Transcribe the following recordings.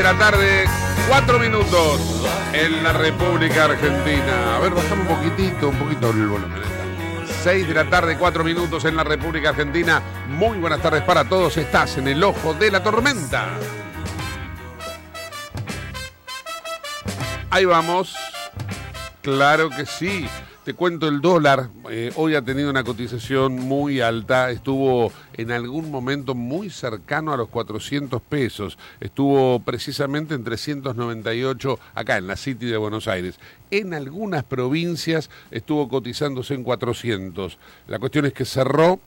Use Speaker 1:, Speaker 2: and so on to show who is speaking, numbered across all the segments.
Speaker 1: De la
Speaker 2: tarde, 4 minutos en la República Argentina. A ver, bajamos un poquitito, un poquito el volumen. 6 de la tarde, 4 minutos en la República Argentina. Muy buenas tardes para todos. Estás en el ojo de la tormenta. Ahí vamos. Claro que sí. Te cuento el dólar. eh, hoy ha tenido una cotización muy alta. Estuvo en algún momento muy cercano a los 400 pesos. Estuvo precisamente en 398 acá en la City de Buenos Aires. En algunas provincias estuvo cotizándose en 400. La cuestión es que cerró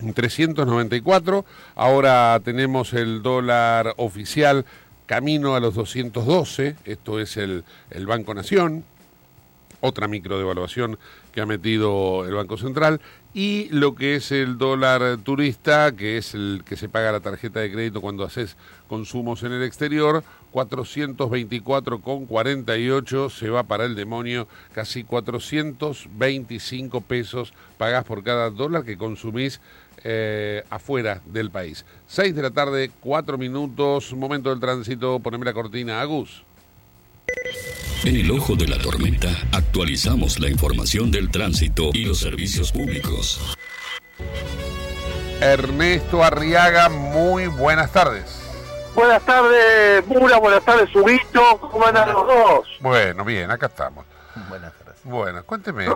Speaker 2: en 394. Ahora tenemos el dólar oficial camino a los 212. Esto es el, el Banco Nación otra microdevaluación que ha metido el Banco Central, y lo que es el dólar turista, que es el que se paga la tarjeta de crédito cuando haces consumos en el exterior, 424,48 se va para el demonio, casi 425 pesos pagás por cada dólar que consumís eh, afuera del país. 6 de la tarde, 4 minutos, momento del tránsito, poneme la cortina, Agus.
Speaker 3: En el ojo de la tormenta actualizamos la información del tránsito y los servicios públicos.
Speaker 2: Ernesto Arriaga, muy buenas tardes.
Speaker 4: Buenas tardes, Mura, buenas tardes, Subito, ¿cómo andan los dos?
Speaker 2: Bueno, bien, acá estamos.
Speaker 5: Buenas tardes.
Speaker 2: Bueno, cuénteme,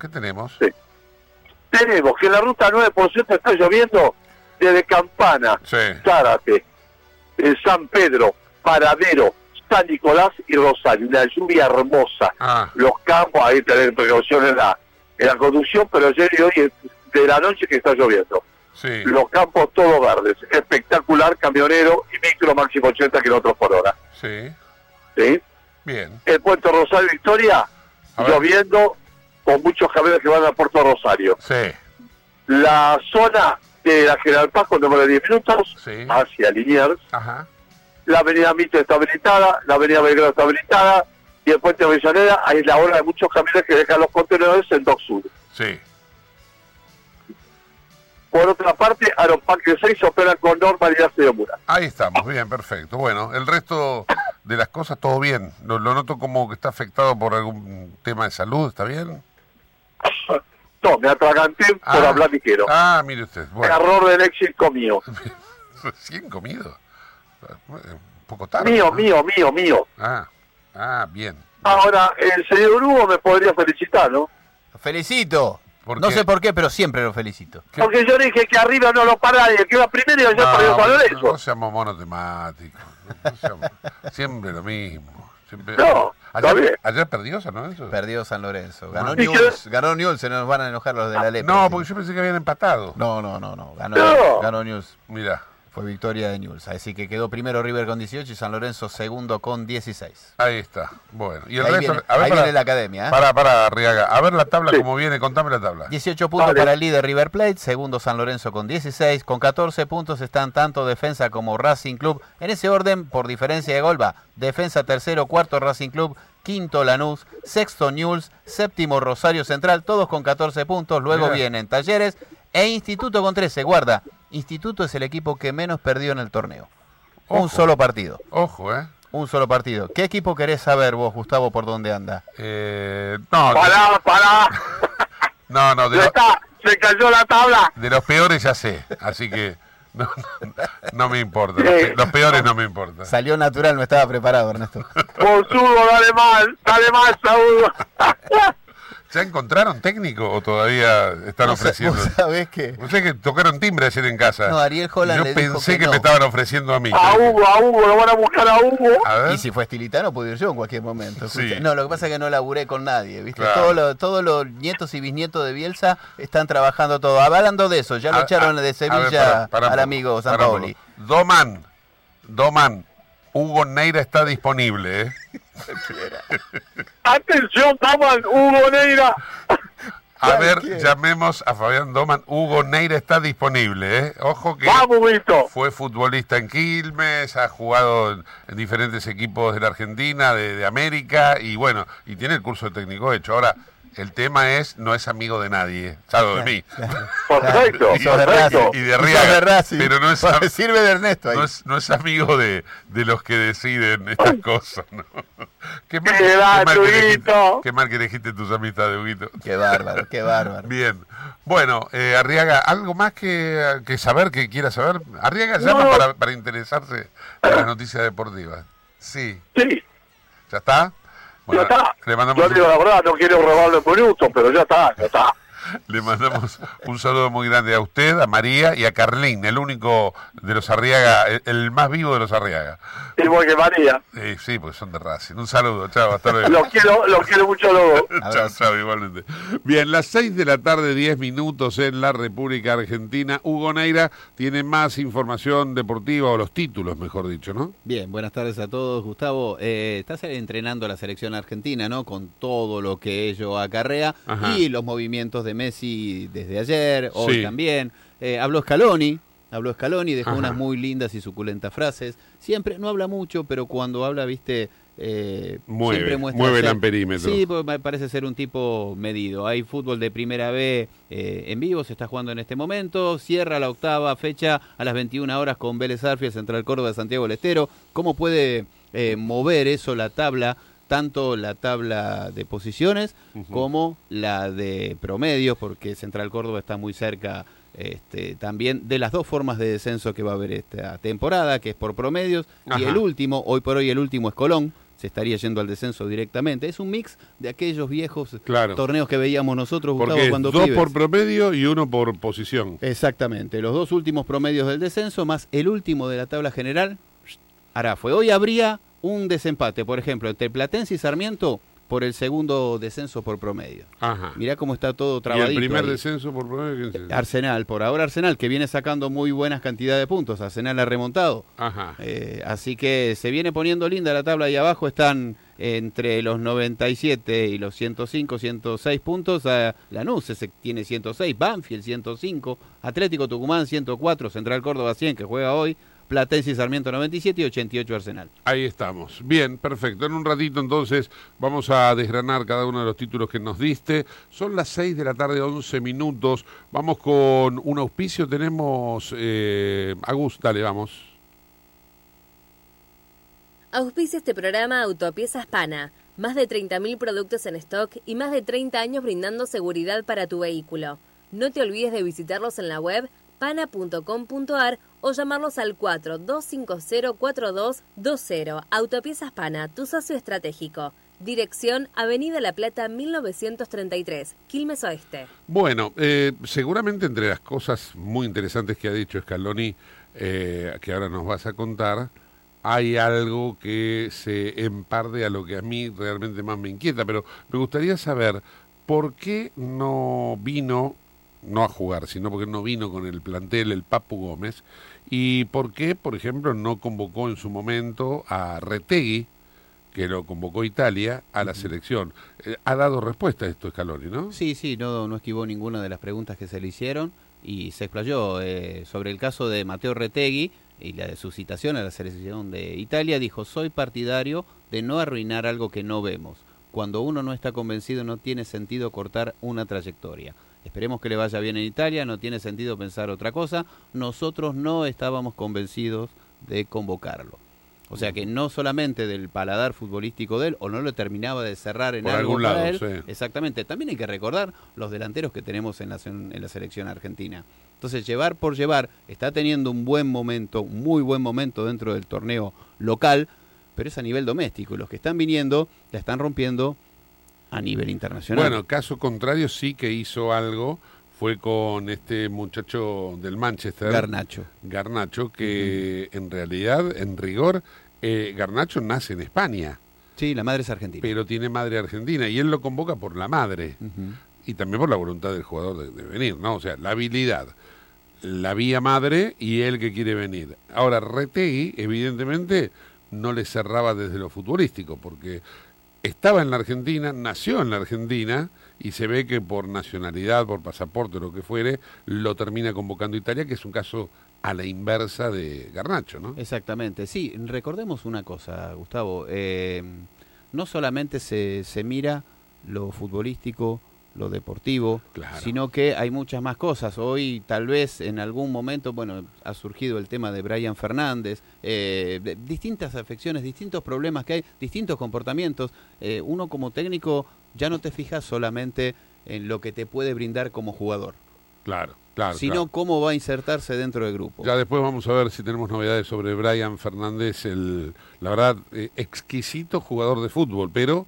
Speaker 2: ¿qué tenemos?
Speaker 4: Sí. Tenemos que en la ruta 9 por cierto está lloviendo desde Campana,
Speaker 2: Sí.
Speaker 4: Zárate, San Pedro, Paradero, San Nicolás y Rosario. Una lluvia hermosa.
Speaker 2: Ah,
Speaker 4: Los campos, ahí tener precaución en la, en la conducción, pero ayer y hoy es de la noche que está lloviendo.
Speaker 2: sí.
Speaker 4: Los campos todos verdes. Espectacular, camionero y micro máximo 80 kilómetros por hora.
Speaker 2: Sí.
Speaker 4: ¿Sí?
Speaker 2: Bien.
Speaker 4: el Puerto Rosario Victoria, lloviendo con muchos camiones que van a Puerto Rosario.
Speaker 2: Sí.
Speaker 4: La zona de la General Paz con demora de 10 minutos
Speaker 2: Sí.
Speaker 4: hacia Liniers,
Speaker 2: Ajá.
Speaker 4: La avenida Mitre está habilitada, la avenida Belgrano está habilitada y el puente Avellaneda hay la hora de muchos camiones que dejan los contenedores en Dock Sur.
Speaker 2: Sí.
Speaker 4: Por otra parte, Aeroparque 6 opera con normalidad segura.
Speaker 2: Ahí estamos, bien, perfecto. Bueno, el resto de las cosas, todo bien. Lo, lo noto como que está afectado por algún tema de salud, ¿está bien?
Speaker 4: No, me atraganté por
Speaker 2: Ah.
Speaker 4: hablar ligero.
Speaker 2: Ah, mire usted. Bueno,
Speaker 4: Error del éxito mío.
Speaker 2: recién comido. Un poco tarde.
Speaker 4: Mío,
Speaker 2: ¿no?
Speaker 4: mío, mío, mío.
Speaker 2: Ah, ah, bien.
Speaker 4: Ahora, el señor Hugo me podría felicitar, ¿no?
Speaker 5: Lo felicito.
Speaker 2: ¿Por
Speaker 5: no sé por qué, pero siempre lo felicito.
Speaker 2: ¿Qué?
Speaker 4: Porque yo dije que arriba no lo para y el que iba primero y ya perdió San
Speaker 2: no,
Speaker 4: Lorenzo.
Speaker 2: no seamos monotemáticos. No seamos- siempre lo mismo. Siempre-
Speaker 4: No,
Speaker 2: ayer, ayer perdió San Lorenzo.
Speaker 5: Perdió San Lorenzo. Ganó
Speaker 2: Ah.
Speaker 4: ¿Y
Speaker 5: Newell's. Ganó Newell's, se nos van a enojar los de la Lepre.
Speaker 2: No, porque yo pensé que habían empatado.
Speaker 5: No, no, no, no. Ganó,
Speaker 4: No.
Speaker 5: ganó Newell's.
Speaker 2: Mira.
Speaker 5: Fue victoria de Newell's. Así que quedó primero River con 18 y San Lorenzo segundo con 16.
Speaker 2: Ahí está. Bueno, y el
Speaker 5: Ahí
Speaker 2: resto.
Speaker 5: viene-
Speaker 2: a ver,
Speaker 5: ahí
Speaker 2: para,
Speaker 5: viene la academia, ¿eh?
Speaker 2: Para, para, Arriaga. A ver la tabla
Speaker 4: Sí.
Speaker 2: como viene, contame la tabla.
Speaker 5: 18 puntos
Speaker 4: Vale.
Speaker 5: para el líder River Plate, segundo San Lorenzo con 16, con 14 puntos están tanto Defensa como Racing Club. En ese orden, por diferencia de gol, va Defensa tercero, cuarto Racing Club, quinto Lanús, sexto Newell's, séptimo Rosario Central, todos con 14 puntos. Luego vienen Talleres e Instituto con 13. Guarda, Instituto es el equipo que menos perdió en el torneo.
Speaker 2: Ojo.
Speaker 5: Un solo partido,
Speaker 2: Ojo, ¿eh?
Speaker 5: un solo partido. ¿Qué equipo querés saber vos, Gustavo, por dónde anda?
Speaker 2: Eh, no,
Speaker 4: Pará, pará.
Speaker 2: no, no, de,
Speaker 4: Ya
Speaker 2: lo-
Speaker 4: está, se cayó la tabla.
Speaker 2: de los peores ya sé. Así que no, no, no me importa. Los,
Speaker 4: Sí.
Speaker 2: pe- los peores no me importan.
Speaker 5: Salió natural, no estaba preparado, Ernesto.
Speaker 4: Monsudo, dale más, dale más, Saúl.
Speaker 2: ¿Ya encontraron técnico o todavía están
Speaker 5: Vos
Speaker 2: ofreciendo?
Speaker 5: vos sabés que...
Speaker 2: No sé que tocaron timbre ayer en casa.
Speaker 5: No, Ariel Holland
Speaker 2: Yo
Speaker 5: le dijo
Speaker 2: pensé
Speaker 5: que
Speaker 2: que,
Speaker 5: no.
Speaker 2: me estaban ofreciendo a mí.
Speaker 4: A Hugo, a Hugo, lo van a buscar a Hugo.
Speaker 2: A ver.
Speaker 5: Y si fue estilitano, puedo ir yo en cualquier momento.
Speaker 2: Sí.
Speaker 5: No, lo que pasa es que no laburé con nadie, ¿viste?
Speaker 2: Claro.
Speaker 5: Todos los todos los nietos y bisnietos de Bielsa están trabajando todo. Hablando de eso, ya lo
Speaker 2: A-
Speaker 5: echaron
Speaker 2: a-
Speaker 5: de Sevilla
Speaker 2: ver, pará un
Speaker 5: al amigo Sampaoli.
Speaker 2: poco. Doman, Doman, Hugo Neira está disponible, ¿eh?
Speaker 4: Atención, Taman, Hugo Neira.
Speaker 2: A ver,
Speaker 5: ¿Quién?
Speaker 2: llamemos a Fabián Doman. Hugo Neira está disponible, ¿eh? Ojo que
Speaker 4: Vamos,
Speaker 2: fue futbolista en Quilmes, ha jugado en, en diferentes equipos de la Argentina, de, de América, y bueno, y tiene el curso de técnico hecho. Ahora, el tema es, no es amigo de nadie, salvo de mí.
Speaker 4: Perfecto,
Speaker 2: Y-
Speaker 4: perfecto.
Speaker 2: Y de
Speaker 5: Racing.
Speaker 2: pero no es
Speaker 5: Sirve de Ernesto ahí.
Speaker 2: No es, no es amigo de, de los que deciden estas cosas, ¿no? Qué mal,
Speaker 4: Qué va,
Speaker 2: mal que
Speaker 4: Huguito.
Speaker 2: qué mal que elegiste tus amistades, Huguito.
Speaker 5: Qué bárbaro, qué bárbaro.
Speaker 2: Bien. Bueno, eh, Arriaga, ¿algo más que, que saber, que quiera saber? Arriaga llama
Speaker 4: No.
Speaker 2: para, para interesarse en las noticias deportivas. Sí,
Speaker 4: Sí,
Speaker 2: ¿ya está?
Speaker 4: Ya está.
Speaker 2: Le
Speaker 4: Yo digo la verdad, no quiero robarle minutos, pero ya está, ya está.
Speaker 2: Le mandamos un saludo muy grande a usted, a María y a Carlín, el único de los Arriaga, el, el más vivo de los Arriaga.
Speaker 4: Igual que María.
Speaker 2: Eh, sí, pues son de Racing. Un saludo, chao, hasta luego.
Speaker 4: Los quiero, los quiero mucho luego.
Speaker 2: Chao, chao, igualmente. Bien, las 6 de la tarde, 10 minutos en la República Argentina. Hugo Neira tiene más información deportiva, o los títulos, mejor dicho, ¿no?
Speaker 6: Bien, buenas tardes a todos. Gustavo, eh, estás entrenando a la selección argentina, ¿no? Con todo lo que ello acarrea
Speaker 2: Ajá.
Speaker 6: y los movimientos de Messi desde ayer, hoy
Speaker 2: Sí.
Speaker 6: también. Eh, habló Scaloni, habló Scaloni, dejó
Speaker 2: Ajá.
Speaker 6: unas muy lindas y suculentas frases. Siempre, no habla mucho, pero cuando habla, viste, eh,
Speaker 2: Mueve,
Speaker 6: siempre muestra
Speaker 2: mueve el amperímetro.
Speaker 6: Sí, porque me parece ser un tipo medido. Hay fútbol de primera B eh, en vivo, se está jugando en este momento. Cierra la octava fecha a las 21 horas con Vélez Arfiel, Central Córdoba de Santiago del Estero. ¿Cómo puede eh, mover eso la tabla? Tanto la tabla de posiciones como la de promedios, porque Central Córdoba está muy cerca este, también de las dos formas de descenso que va a haber esta temporada, que es por promedios, y el último, hoy por hoy el último es Colón, se estaría yendo al descenso directamente. Es un mix de aquellos viejos
Speaker 2: Claro.
Speaker 6: torneos que veíamos nosotros, Gustavo,
Speaker 2: Porque
Speaker 6: cuando
Speaker 2: dos
Speaker 6: pibes.
Speaker 2: por promedio y uno por posición.
Speaker 6: Exactamente, los dos últimos promedios del descenso más el último de la tabla general, hará fue. Hoy habría un desempate, por ejemplo, entre Platense y Sarmiento por el segundo descenso por promedio.
Speaker 2: Ajá.
Speaker 6: Mirá cómo está todo
Speaker 2: ¿Y
Speaker 6: trabadito.
Speaker 2: el primer
Speaker 6: ahí.
Speaker 2: descenso por promedio? ¿quién se-
Speaker 6: Arsenal, por ahora Arsenal, que viene sacando muy buenas cantidades de puntos. Arsenal ha remontado.
Speaker 2: Ajá.
Speaker 6: Eh, así que se viene poniendo linda la tabla ahí abajo. Están entre los 97 y los 105, 106 puntos. Eh, Lanús ese tiene 106, Banfield 105, Atlético Tucumán 104, Central Córdoba 100 que juega hoy, Platense y Sarmiento 97 y 88 Arsenal.
Speaker 2: Ahí estamos. Bien, perfecto. En un ratito entonces vamos a desgranar cada uno de los títulos que nos diste. Son las 6 de la tarde, 11 minutos. Vamos con un auspicio. Tenemos... Eh, Agus, dale, vamos.
Speaker 7: Auspicia este programa Autopiezas Pana. Más de 30.000 productos en stock y más de 30 años brindando seguridad para tu vehículo. No te olvides de visitarlos en la web pana.com.ar o llamarlos al 42504220. Autopiezas Pana, tu socio estratégico. Dirección Avenida La Plata 1933, Quilmes Oeste.
Speaker 2: Bueno, eh, seguramente entre las cosas muy interesantes que ha dicho Scaloni, eh, que ahora nos vas a contar, hay algo que se emparde a lo que a mí realmente más me inquieta, pero me gustaría saber por qué no vino no a jugar, sino porque no vino con el plantel el Papu Gómez, y por qué, por ejemplo, no convocó en su momento a Retegui, que lo convocó Italia, a la selección. Eh, ha dado respuesta a esto Scaloni, ¿no?
Speaker 6: Sí, sí, no, no esquivó ninguna de las preguntas que se le hicieron y se explayó eh, sobre el caso de Mateo Retegui y la de su citación a la selección de Italia. Dijo, soy partidario de no arruinar algo que no vemos. Cuando uno no está convencido no tiene sentido cortar una trayectoria. Esperemos que le vaya bien en Italia, no tiene sentido pensar otra cosa. Nosotros no estábamos convencidos de convocarlo. O sea que no solamente del paladar futbolístico de él, o no lo terminaba de cerrar en
Speaker 2: Por
Speaker 6: algo
Speaker 2: algún
Speaker 6: para
Speaker 2: lado,
Speaker 6: él.
Speaker 2: sí.
Speaker 6: Exactamente. También hay que recordar los delanteros que tenemos en la, en la selección argentina. Entonces, llevar por llevar, está teniendo un buen momento, un muy buen momento dentro del torneo local, pero es a nivel doméstico. Y los que están viniendo la están rompiendo a nivel internacional.
Speaker 2: Bueno, caso contrario sí que hizo algo, fue con este muchacho del Manchester.
Speaker 6: Garnacho.
Speaker 2: Garnacho, que en realidad, en rigor, eh, Garnacho nace en España,
Speaker 6: Sí, la madre es argentina.
Speaker 2: pero tiene madre argentina y él lo convoca por la madre y también por la voluntad del jugador de, de venir, ¿no? O sea, la habilidad, la vía madre y él que quiere venir. Ahora, Retegui, evidentemente, no le cerraba desde lo futbolístico, porque estaba en la Argentina, nació en la Argentina y se ve que por nacionalidad, por pasaporte, lo que fuere, lo termina convocando Italia, que es un caso a la inversa de Garnacho, ¿no?
Speaker 6: Exactamente, sí, recordemos una cosa, Gustavo, eh, no solamente se, se mira lo futbolístico, lo deportivo,
Speaker 2: Claro.
Speaker 6: sino que hay muchas más cosas. Hoy tal vez en algún momento, bueno, ha surgido el tema de Brian Fernández, eh, de- distintas afecciones, distintos problemas que hay, distintos comportamientos. Eh, uno como técnico ya no te fijas solamente en lo que te puede brindar como jugador,
Speaker 2: Claro, claro.
Speaker 6: sino
Speaker 2: claro.
Speaker 6: cómo va a insertarse dentro del grupo.
Speaker 2: Ya después vamos a ver si tenemos novedades sobre Brian Fernández, el, la verdad, eh, exquisito jugador de fútbol, pero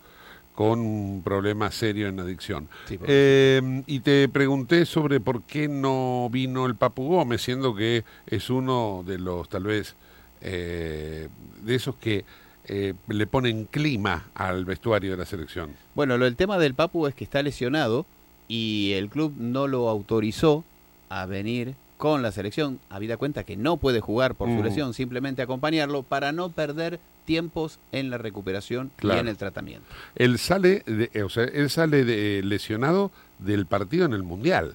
Speaker 2: con un problema serio en adicción.
Speaker 6: Sí,
Speaker 2: Eh, y te pregunté sobre por qué no vino el Papu Gómez, siendo que es uno de los, tal vez, eh, de esos que eh, le ponen clima al vestuario de la selección.
Speaker 6: Bueno, lo del tema del Papu es que está lesionado y el club no lo autorizó a venir con la selección, habida cuenta que no puede jugar por su
Speaker 2: Mm.
Speaker 6: lesión, simplemente acompañarlo para no perder tiempos en la recuperación
Speaker 2: Claro.
Speaker 6: y en el tratamiento.
Speaker 2: Él sale, de, eh, o sea, él sale de, lesionado del partido en el Mundial.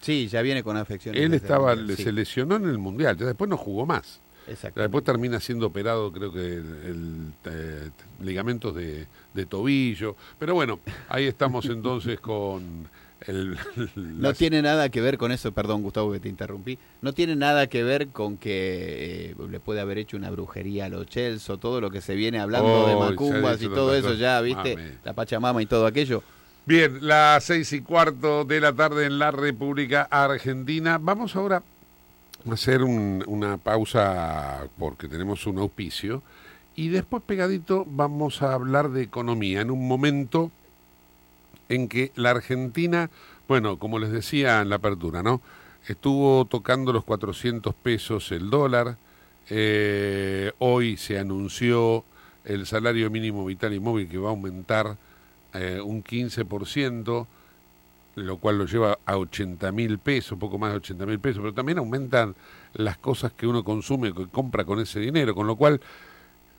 Speaker 6: Sí, ya viene con afecciones.
Speaker 2: Él estaba,
Speaker 6: Mundial, sí,
Speaker 2: se lesionó en el Mundial, ya después no jugó más.
Speaker 6: exacto.
Speaker 2: Después termina siendo operado, creo que el, el, eh, ligamentos de, de tobillo. Pero bueno, ahí estamos entonces con el...
Speaker 6: No
Speaker 2: las-
Speaker 6: tiene nada que ver con eso, perdón Gustavo que te interrumpí, no tiene nada que ver con que eh, le puede haber hecho una brujería a los Chelsea, todo lo que se viene hablando
Speaker 2: Oh,
Speaker 6: de
Speaker 2: ha
Speaker 6: macumbas y todo eso ya, ¿viste?
Speaker 2: Mame.
Speaker 6: La Pachamama y todo aquello.
Speaker 2: Bien, las seis y cuarto de la tarde en la República Argentina. Vamos ahora a hacer un- una pausa porque tenemos un auspicio y después pegadito vamos a hablar de economía en un momento en que la Argentina, bueno, como les decía en la apertura, ¿no? Estuvo tocando los 400 pesos el dólar, eh, hoy se anunció el salario mínimo vital y móvil que va a aumentar eh, un 15%, lo cual lo lleva a 80 mil pesos, poco más de 80 mil pesos, pero también aumentan las cosas que uno consume, que compra con ese dinero, con lo cual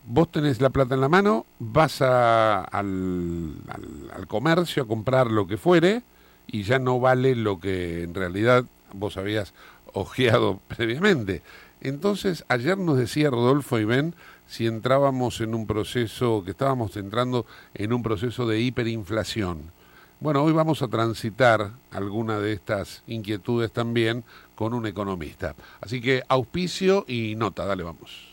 Speaker 2: vos tenés la plata en la mano, vas al, al- al comercio a comprar lo que fuere y ya no vale lo que en realidad vos habías ojeado previamente. Entonces, ayer nos decía Rodolfo y Ben si entrábamos en un proceso, que estábamos entrando en un proceso de hiperinflación. Bueno, hoy vamos a transitar alguna de estas inquietudes también con un economista. Así que auspicio y nota, dale, vamos.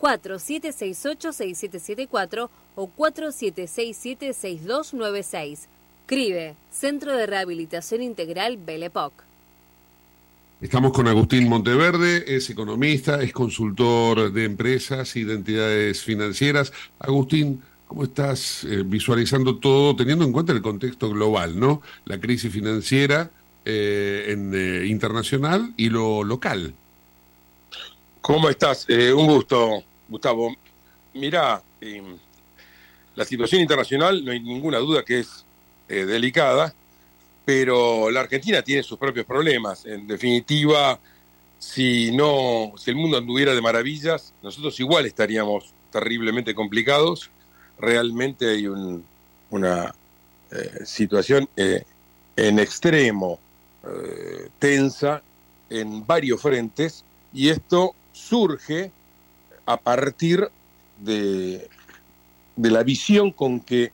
Speaker 7: 4768-6774 o 4767-6296. CRIBE, Centro de Rehabilitación Integral Belepoc.
Speaker 2: Estamos con Agustín Monteverde, es economista, es consultor de empresas y de entidades financieras. Agustín, ¿cómo estás eh, visualizando todo, teniendo en cuenta el contexto global, ¿no? La crisis financiera eh, eh, internacional y lo local.
Speaker 8: ¿Cómo estás? Eh, un gusto, Gustavo. Mira, eh, la situación internacional no hay ninguna duda que es eh, delicada, pero la Argentina tiene sus propios problemas. En definitiva, si no, si el mundo anduviera de maravillas, nosotros igual estaríamos terriblemente complicados. Realmente hay un- una situación en extremo tensa en varios frentes y esto surge a partir de, de la visión con que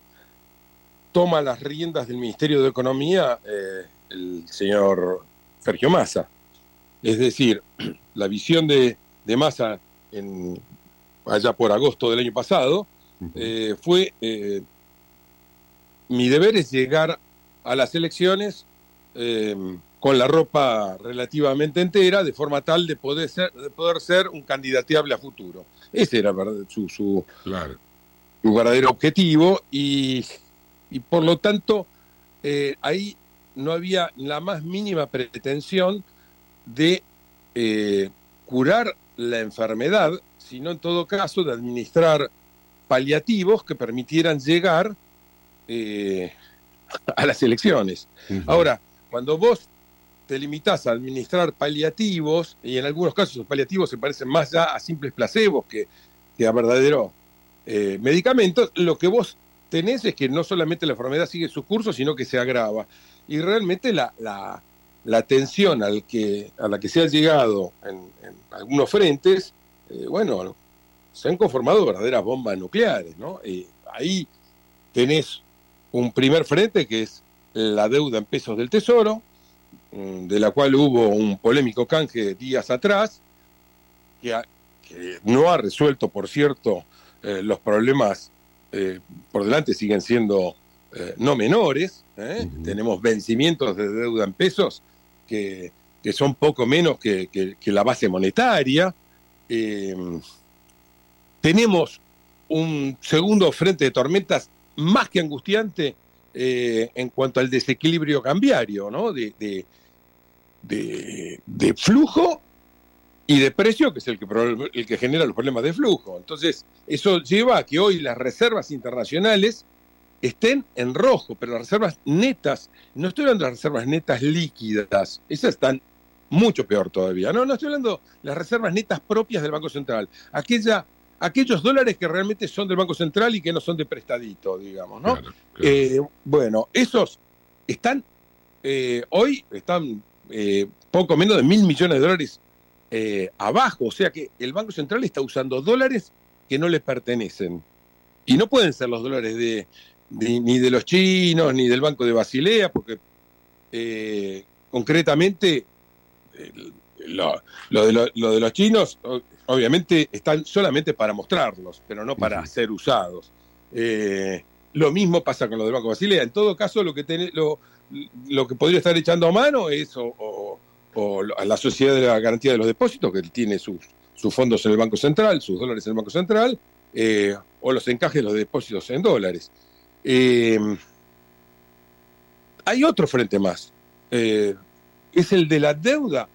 Speaker 8: toma las riendas del Ministerio de Economía eh, el señor Sergio Massa. Es decir, la visión de, de Massa en, allá por agosto del año pasado eh, fue eh, mi deber es llegar a las elecciones con la ropa relativamente entera, de forma tal de poder ser, de poder ser un candidateable a futuro. Ese era su, su,
Speaker 2: Claro.
Speaker 8: su verdadero objetivo y, y por lo tanto eh, ahí no había la más mínima pretensión de eh, curar la enfermedad, sino en todo caso de administrar paliativos que permitieran llegar eh, a las elecciones. Ahora, cuando vos te limitás a administrar paliativos, y en algunos casos los paliativos se parecen más ya a simples placebos que, a verdaderos eh, medicamentos, lo que vos tenés es que no solamente la enfermedad sigue su curso, sino que se agrava. Y realmente la, la, la atención al que, a la que se ha llegado en, en algunos frentes, eh, bueno, se han conformado verdaderas bombas nucleares, ¿no? Eh, ahí tenés un primer frente que es la deuda en pesos del Tesoro, de la cual hubo un polémico canje días atrás, que, ha- que no ha resuelto, por cierto, eh, los problemas eh, por delante siguen siendo eh, no menores. Tenemos vencimientos de deuda en pesos que, que son poco menos que, que- que la base monetaria. Tenemos un segundo frente de tormentas más que angustiante en cuanto al desequilibrio cambiario, ¿no? De, de- de- de flujo y de precio, que es el que, el que genera los problemas de flujo. Entonces, eso lleva a que hoy las reservas internacionales estén en rojo, pero las reservas netas, no estoy hablando de las reservas netas líquidas, esas están mucho peor todavía. No, no estoy hablando de las reservas netas propias del Banco Central, aquella, aquellos dólares que realmente son del Banco Central y que no son de prestadito, digamos, ¿no? Eh, bueno, esos están, eh, hoy están eh, poco menos de mil millones de dólares eh, abajo, o sea que el Banco Central está usando dólares que no le pertenecen. Y no pueden ser los dólares de, de- ni de los chinos, ni del Banco de Basilea, porque eh, concretamente lo, lo de lo- lo de los chinos obviamente están solamente para mostrarlos, pero no para ser usados. Eh, lo mismo pasa con lo del Banco de Basilea. En todo caso, lo que, tiene- lo, lo que podría estar echando a mano es o, a la Sociedad de la Garantía de los Depósitos, que tiene sus, fondos en el Banco Central, sus dólares en el Banco Central, eh, o los encajes de los depósitos en dólares. Eh, hay otro frente más. Eh, es el de la deuda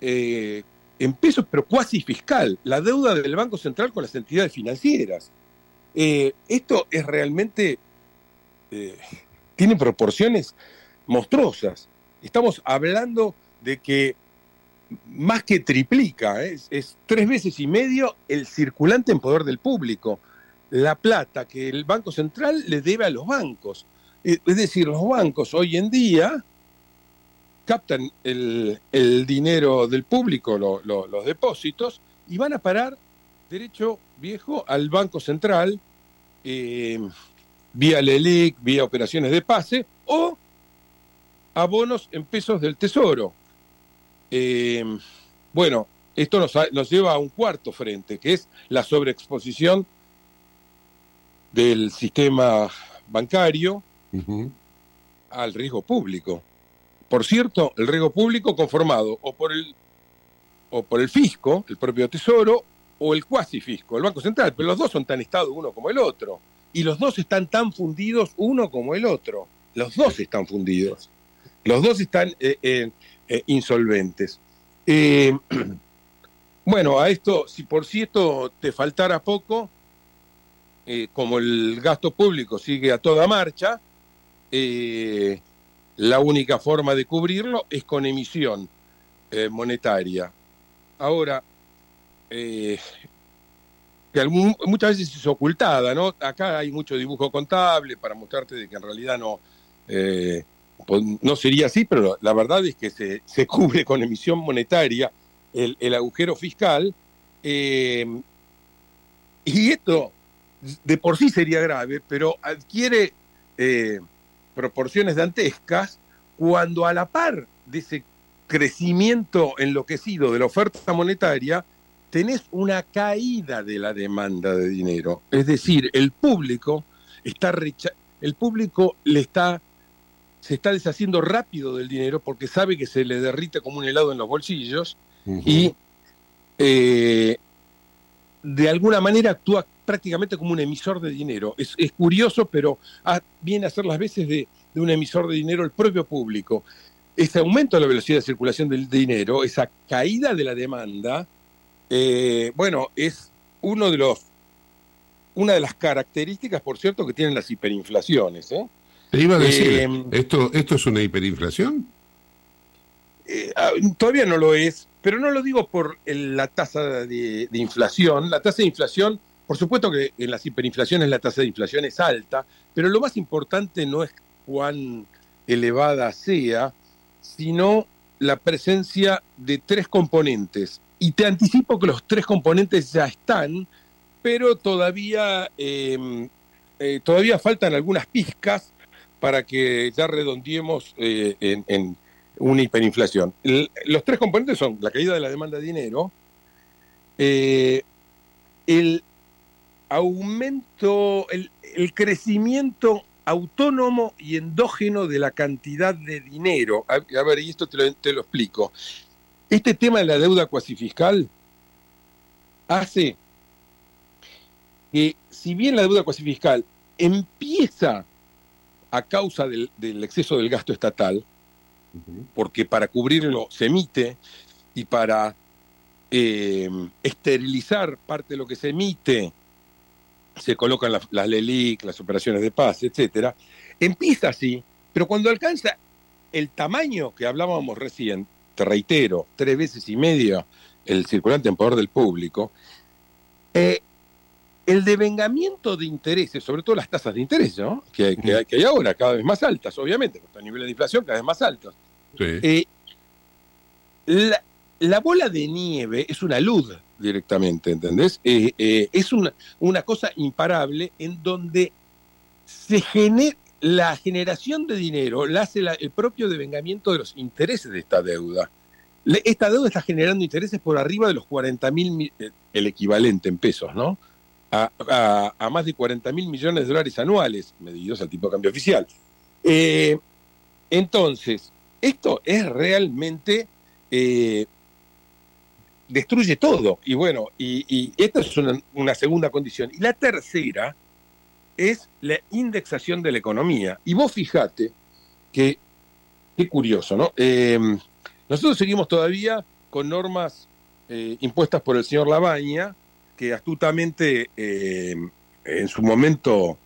Speaker 8: eh, en pesos, pero cuasi fiscal, la deuda del Banco Central con las entidades financieras. Esto es realmente, tiene proporciones monstruosas. Estamos hablando de que más que triplica, ¿eh? es, es tres veces y medio el circulante en poder del público, la plata que el Banco Central le debe a los bancos. Eh, Es decir, los bancos hoy en día captan el, dinero del público, lo- lo- los depósitos, y van a parar derecho viejo al Banco Central eh, vía LELIC, vía operaciones de pase o abonos en pesos del Tesoro. Eh, bueno, esto nos, nos lleva a un cuarto frente, que es la sobreexposición del sistema bancario al riesgo público. por cierto, el riesgo público conformado o por el, o por el fisco, el propio tesoro, o el cuasi fisco, el Banco Central, pero los dos son tan estados uno como el otro. Y los dos están tan fundidos uno como el otro. Los dos están fundidos. Los dos están eh, eh, eh, insolventes. Bueno, a esto, si por cierto te faltara poco, como el gasto público sigue a toda marcha, la única forma de cubrirlo es con emisión monetaria. Ahora, que muchas veces es ocultada, ¿no? Acá hay mucho dibujo contable para mostrarte de que en realidad no, eh, pues, no sería así, pero la verdad es que se, se cubre con emisión monetaria el, el agujero fiscal. eh, y esto de por sí sería grave, pero adquiere eh, proporciones dantescas cuando a la par de ese crecimiento enloquecido de la oferta monetaria, tenés una caída de la demanda de dinero. Es decir, el público está recha- el público le está se está deshaciendo rápido del dinero porque sabe que se le derrite como un helado en los bolsillos y eh, de alguna manera actúa prácticamente como un emisor de dinero. Es, es curioso, pero ah, viene a ser las veces de, de un emisor de dinero el propio público. Ese aumento de la velocidad de circulación del dinero, esa caída de la demanda, eh, bueno, es uno de los una de las características, por cierto, que tienen las hiperinflaciones. ¿eh?
Speaker 2: Te iba a decir,
Speaker 8: Eh,
Speaker 2: ¿esto, ¿esto es una hiperinflación?
Speaker 8: Eh, ah, todavía no lo es, pero no lo digo por el- la tasa de, de inflación. La tasa de inflación, por supuesto que en las hiperinflaciones la tasa de inflación es alta, pero lo más importante no es cuán elevada sea, sino la presencia de tres componentes. Y te anticipo que los tres componentes ya están, pero todavía, eh, eh, todavía faltan algunas pizcas para que ya redondeemos eh, en, una hiperinflación. Los tres componentes son la caída de la demanda de dinero, el aumento, el, el crecimiento autónomo y endógeno de la cantidad de dinero. A, a ver, y esto te lo, te lo explico. Este tema de la deuda cuasi fiscal hace que, si bien la deuda cuasi fiscal empieza a causa del, del exceso del gasto estatal, porque para cubrirlo se emite y para eh, esterilizar parte de lo que se emite se colocan las, las LELIC, las operaciones de paz, etcétera. Empieza así, pero cuando alcanza el tamaño que hablábamos recién, te reitero, tres veces y medio el circulante en poder del público, eh, el devengamiento de intereses, sobre todo las tasas de interés, ¿no? que, que hay- que hay ahora, cada vez más altas, obviamente, con niveles de inflación cada vez más altos. Eh, la, la bola de nieve es una luz directamente, ¿entendés? Eh, eh, es una, una cosa imparable en donde se genera la generación de dinero, la hace el propio devengamiento de los intereses de esta deuda. Esta deuda está generando intereses por arriba de los 40 mil, el equivalente en pesos, ¿no? A, más de 40 mil millones de dólares anuales, medidos al tipo de cambio oficial. Eh, entonces, esto es realmente eh, destruye todo. Y bueno, y, esta es una segunda condición. Y la tercera es la indexación de la economía. Y vos fijate que, qué curioso, ¿no? Eh, nosotros seguimos todavía con normas eh, impuestas por el señor Labaña, que astutamente eh, en su momento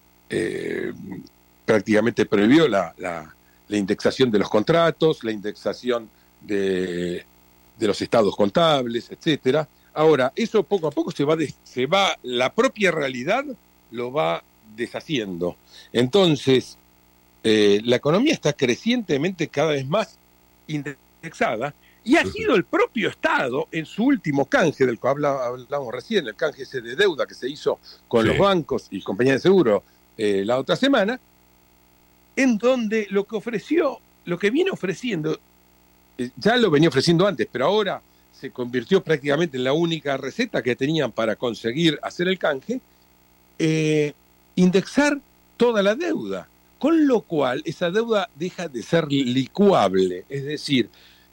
Speaker 8: prácticamente prohibió la, la- la indexación de los contratos, la indexación de, de los estados contables, etcétera. Ahora, eso poco a poco se va, se va, la propia realidad lo va deshaciendo. Entonces, eh, la economía está crecientemente cada vez más indexada y ha sido el propio Estado en su último canje del que habla- hablamos recién, el canje ese de deuda que se hizo con
Speaker 2: Sí.
Speaker 8: los bancos y compañías de seguro eh, la otra semana, en donde lo que ofreció, lo que viene ofreciendo, eh, ya lo venía ofreciendo antes, pero ahora se convirtió prácticamente en la única receta que tenían para conseguir hacer el canje, eh, indexar toda la deuda. con lo cual esa deuda deja de ser licuable, es decir,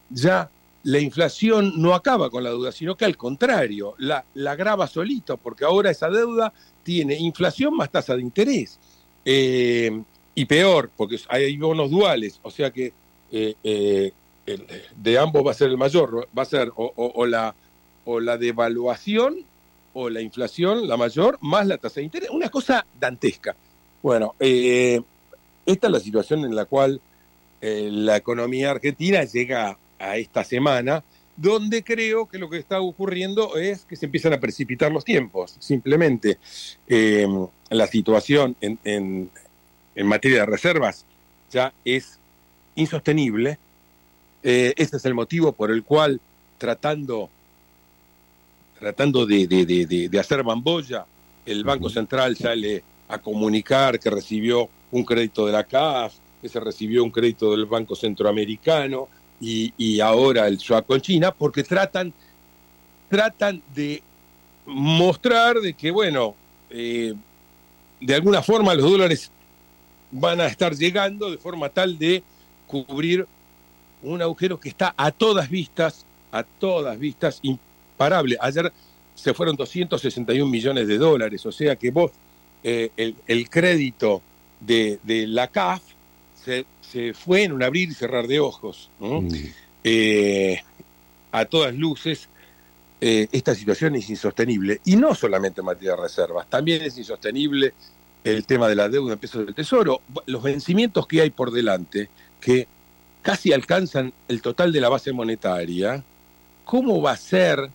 Speaker 8: ya la inflación no acaba con la deuda, sino que al contrario, la, la agrava solito, porque ahora esa deuda tiene inflación más tasa de interés. Eh, y peor, porque hay bonos duales, o sea que eh, eh, de ambos va a ser el mayor, va a ser o, o- o la, o la devaluación o la inflación, la mayor, más la tasa de interés. Una cosa dantesca. Bueno, eh, esta es la situación en la cual eh, la economía argentina llega a esta semana, donde creo que lo que está ocurriendo es que se empiezan a precipitar los tiempos. Simplemente eh, la situación en, en- en materia de reservas ya es insostenible. Ese es el motivo por el cual tratando, tratando de, de- de- de- hacer bambolla, el Banco Central sale a comunicar que recibió un crédito de la CAF, que se recibió un crédito del Banco Centroamericano y, y ahora el swap con China, porque tratan, tratan de mostrar de que, bueno, eh, de alguna forma los dólares van a estar llegando de forma tal de cubrir un agujero que está a todas vistas, a todas vistas, imparable. Ayer se fueron 261 millones de dólares, o sea que vos, eh, el, el crédito de, de la CAF se, se fue en un abrir y cerrar de ojos. ¿no? Eh, a todas luces, eh, esta situación es insostenible. Y no solamente en materia de reservas, también es insostenible el tema de la deuda en pesos del Tesoro. Los vencimientos que hay por delante, que casi alcanzan el total de la base monetaria, ¿cómo va a ser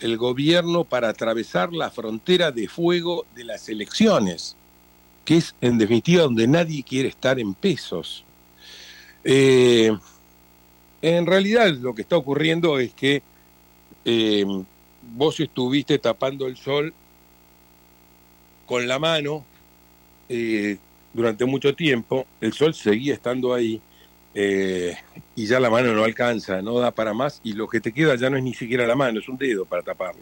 Speaker 8: el gobierno para atravesar la frontera de fuego de las elecciones? Que es, en definitiva, donde nadie quiere estar en pesos. Eh, en realidad, lo que está ocurriendo es que eh, vos estuviste tapando el sol con la mano eh, durante mucho tiempo, el sol seguía estando ahí eh, y ya la mano no alcanza, no da para más y lo que te queda ya no es ni siquiera la mano, es un dedo para taparlo.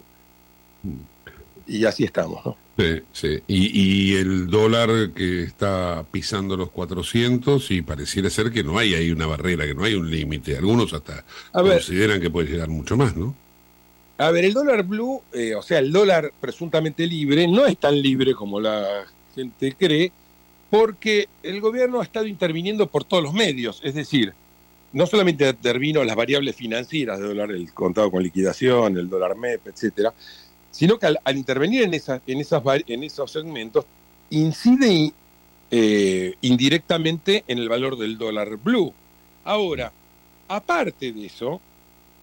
Speaker 8: Y así estamos, ¿no?
Speaker 2: Sí, sí. Y, y el dólar que está pisando los 400 y pareciera ser que no hay ahí una barrera, que no hay un límite. Algunos hasta
Speaker 8: A ver.
Speaker 2: consideran que puede llegar mucho más, ¿no?
Speaker 8: A ver, el dólar blue, eh, o sea, el dólar presuntamente libre, no es tan libre como la gente cree, porque el gobierno ha estado interviniendo por todos los medios. Es decir, no solamente intervino las variables financieras de dólar, el contado con liquidación, el dólar MEP, etcétera, sino que al, al intervenir en, esas, en, esas, en esos segmentos, incide eh, indirectamente en el valor del dólar blue. Ahora, aparte de eso,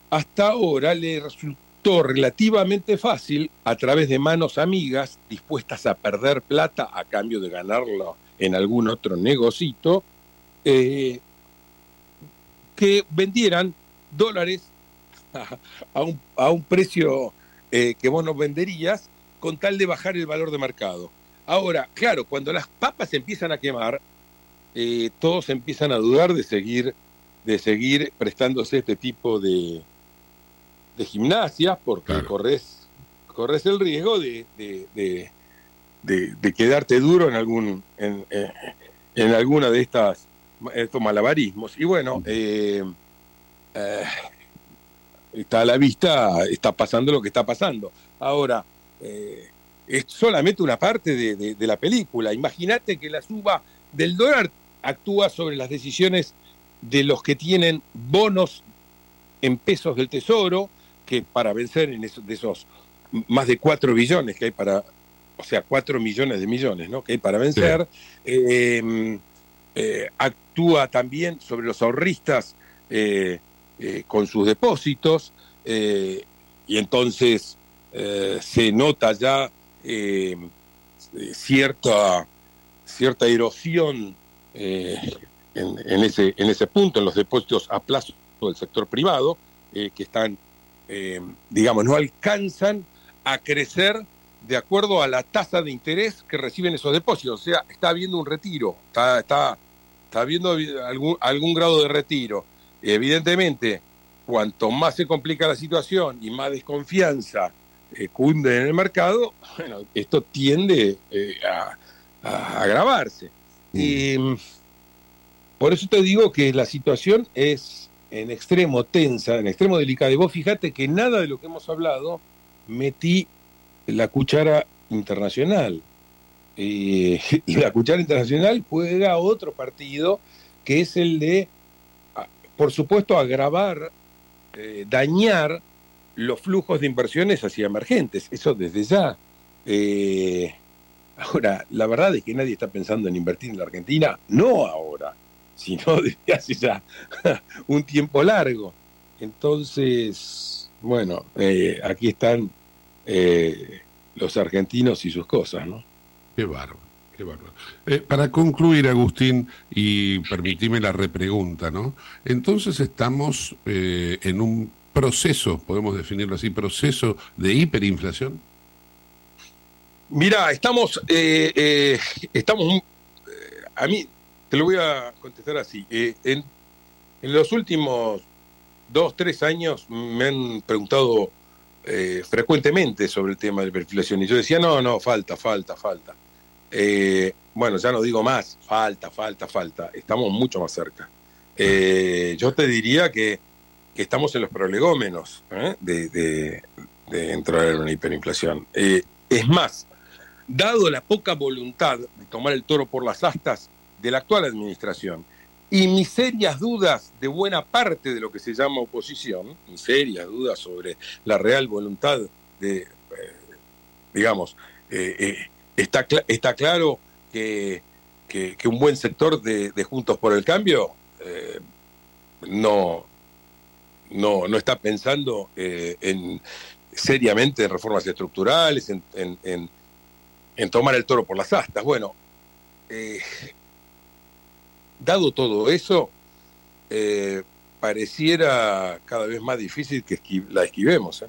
Speaker 8: hasta ahora le resultó relativamente fácil, a través de manos amigas dispuestas a perder plata a cambio de ganarlo en algún otro negocito, eh, que vendieran dólares a, a un, a un precio eh, que vos no venderías con tal de bajar el valor de mercado. Ahora, claro, cuando las papas empiezan a quemar, eh, todos empiezan a dudar de seguir, de seguir prestándose este tipo de, de gimnasias porque corres, corres el riesgo de, de, de- de- de quedarte duro en algún en, eh, en alguna de estas estos malabarismos. Y bueno, eh, eh, está a la vista, está pasando lo que está pasando. Ahora, eh, es solamente una parte de, de- de la película. Imagínate que la suba del dólar actúa sobre las decisiones de los que tienen bonos en pesos del tesoro, que para vencer en esos, de esos más de 4 billones que hay para, o sea, 4 millones de millones, ¿no? Que hay para vencer, eh, eh, actúa también sobre los ahorristas eh, con sus depósitos, y entonces se nota ya cierta, cierta erosión en, en ese, en ese punto, en los depósitos a plazo del sector privado, que están, digamos, no alcanzan a crecer de acuerdo a la tasa de interés que reciben esos depósitos. O sea, está habiendo un retiro, está, está, está habiendo algún, algún grado de retiro. Evidentemente, cuanto más se complica la situación y más desconfianza eh, cunde en el mercado, bueno, esto tiende eh, a, a agravarse. Y, mm, por eso te digo que la situación es en extremo tensa, en extremo delicada. Y vos fíjate que nada de lo que hemos hablado metí la cuchara internacional. Y, la cuchara internacional juega otro partido que es el de, ah, por supuesto, agravar, eh, dañar los flujos de inversiones hacia emergentes. Eso desde ya. Eh, ahora, la verdad es que nadie está pensando en invertir en la Argentina, no ahora, sino desde hace ya un tiempo largo. Entonces, bueno, eh, aquí están eh, los argentinos y sus cosas, ¿no?
Speaker 2: Qué bárbaro, qué bárbaro. Eh, para concluir, Agustín, y permitime la repregunta, ¿no? Entonces estamos eh, en un proceso, podemos definirlo así, proceso de hiperinflación.
Speaker 8: Mira, estamos, estamos, a mí, te lo voy a contestar así. En, en los últimos dos, tres años me han preguntado eh, frecuentemente sobre el tema de la hiperinflación y yo decía, no, no, falta, falta, falta. Eh, bueno, ya no digo más, falta, falta, falta. Estamos mucho más cerca. Eh, yo te diría que, estamos en los prolegómenos de, de- entrar en una hiperinflación. Es más, dado la poca voluntad de tomar el toro por las astas de la actual administración y mis serias dudas de buena parte de lo que se llama oposición, mis serias dudas sobre la real voluntad de, eh, digamos, eh, eh, está, está claro que, que- un buen sector de, Juntos por el Cambio no, no, no está pensando en seriamente en reformas estructurales, en, en- tomar el toro por las astas. Bueno, dado todo eso, eh, pareciera cada vez más difícil que la esquivemos. ¿eh?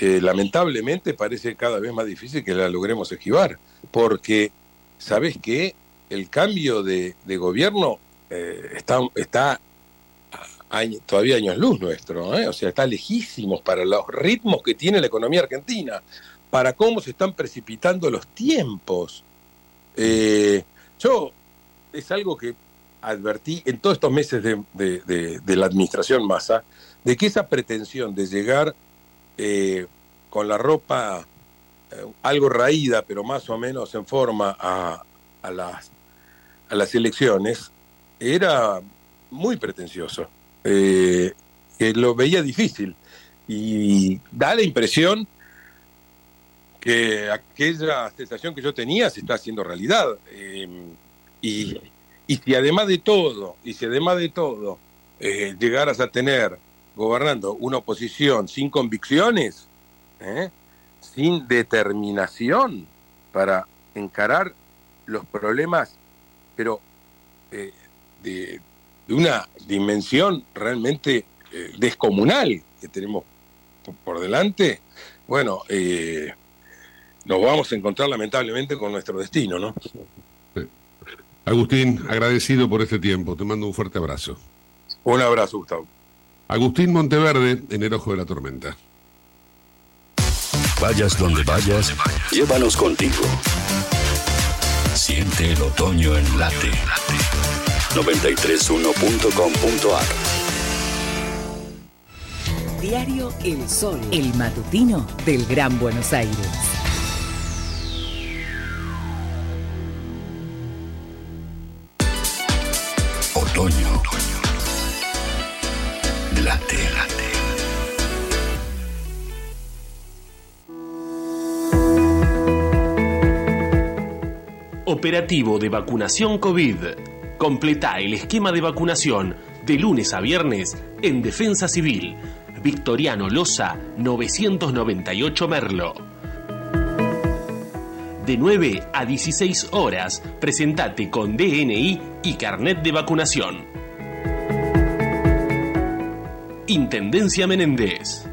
Speaker 8: Eh, lamentablemente parece cada vez más difícil que la logremos esquivar, porque, ¿sabes qué? El cambio de, gobierno está, todavía años luz nuestro, o sea, está lejísimos para los ritmos que tiene la economía argentina, para cómo se están precipitando los tiempos. Yo, es algo que advertí en todos estos meses de, la administración Massa, de que esa pretensión de llegar eh, con la ropa eh, algo raída, pero más o menos en forma a, las, elecciones, era muy pretencioso, eh, que lo veía difícil. Y da la impresión que aquella sensación que yo tenía se está haciendo realidad. Y, y si además de todo, y si además de todo, eh, llegaras a tener gobernando una oposición sin convicciones, ¿eh? sin determinación para encarar los problemas, pero eh, de, una dimensión realmente eh, descomunal que tenemos por, delante, bueno, nos vamos a encontrar lamentablemente con nuestro destino, ¿no?
Speaker 2: Agustín, agradecido por este tiempo, te mando un fuerte abrazo.
Speaker 8: Un abrazo, Gustavo.
Speaker 2: Agustín Monteverde, en el ojo de la tormenta.
Speaker 3: Vayas donde vayas, llévanos contigo. Siente el otoño en late. 931.com.ar
Speaker 9: Diario El Sol, el matutino del Gran Buenos Aires.
Speaker 3: Otoño. Late, late.
Speaker 10: Operativo de vacunación COVID. Completa el esquema de vacunación de lunes a viernes en Defensa Civil. Victoriano Loza, 998 Merlo. De 9 a 16 horas, presentate con DNI y carnet de vacunación. Intendencia Menéndez.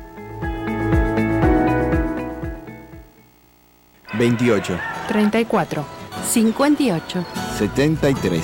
Speaker 11: 28,
Speaker 12: 34, 58,
Speaker 11: 73,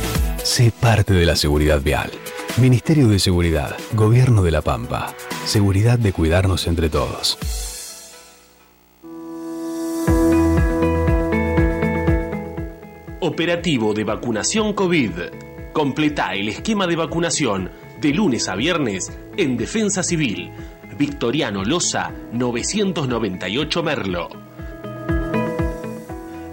Speaker 13: Sé parte de la seguridad vial. Ministerio de Seguridad, Gobierno de la Pampa. Seguridad de cuidarnos entre todos.
Speaker 10: Operativo de vacunación COVID. Completa el esquema de vacunación de lunes a viernes en Defensa Civil. Victoriano Loza, 998 Merlo.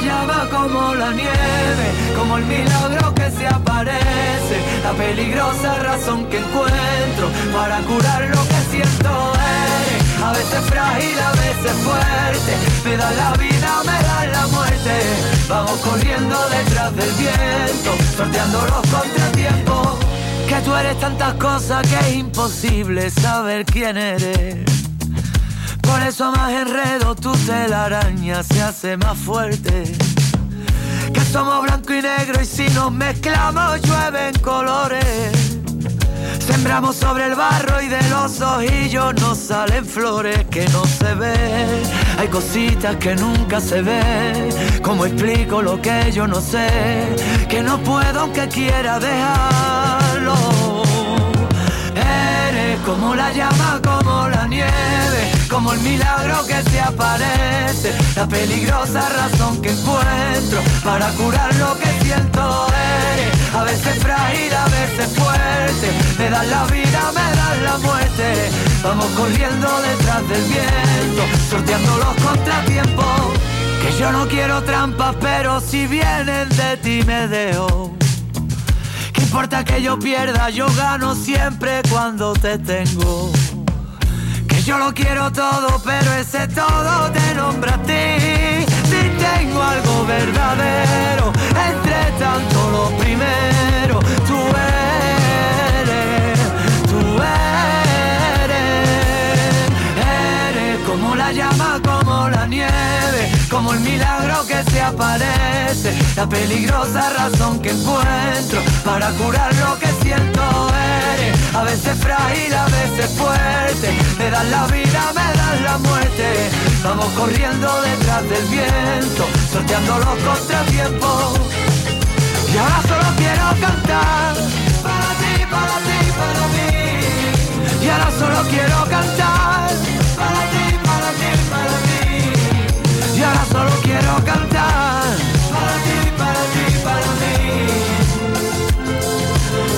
Speaker 1: la llama, como la nieve, como el milagro que se aparece, la peligrosa razón que encuentro para curar lo que siento. Eres a veces frágil, a veces fuerte, me da la vida, me da la muerte. Vamos corriendo detrás del viento, sorteando los contratiempos. Que tú eres tantas cosas que es imposible saber quién eres. Por eso más enredo tu telaraña se hace más fuerte. Que somos blanco y negro y si nos mezclamos llueven colores. Sembramos sobre el barro y de los ojillos nos salen flores que no se ven. Hay cositas que nunca se ven. ¿Cómo explico lo que yo no sé? Que no puedo aunque quiera dejarlo. Eres como la llama, como la nieve, como el milagro que se aparece, la peligrosa razón que encuentro para curar lo que siento. Eres a veces frágil, a veces fuerte, me das la vida, me das la muerte. Vamos corriendo detrás del viento, sorteando los contratiempos. Que yo no quiero trampas, pero si vienen de ti me dejo. ¿Qué importa que yo pierda? Yo gano siempre cuando te tengo. Yo lo quiero todo, pero ese todo te nombra a ti. Si tengo algo verdadero, entre tanto lo primero, tú eres, tú eres, eres como la llama, como la nieve, como el milagro que se aparece, la peligrosa razón que encuentro para curar lo que siento. Eres a veces frágil, a veces fuerte, me das la vida, me das la muerte. Vamos corriendo detrás del viento, sorteando los contratiempos. Y ahora solo quiero cantar para ti, para ti, para mí. Y ahora solo quiero cantar solo quiero cantar para ti, para ti, para mí.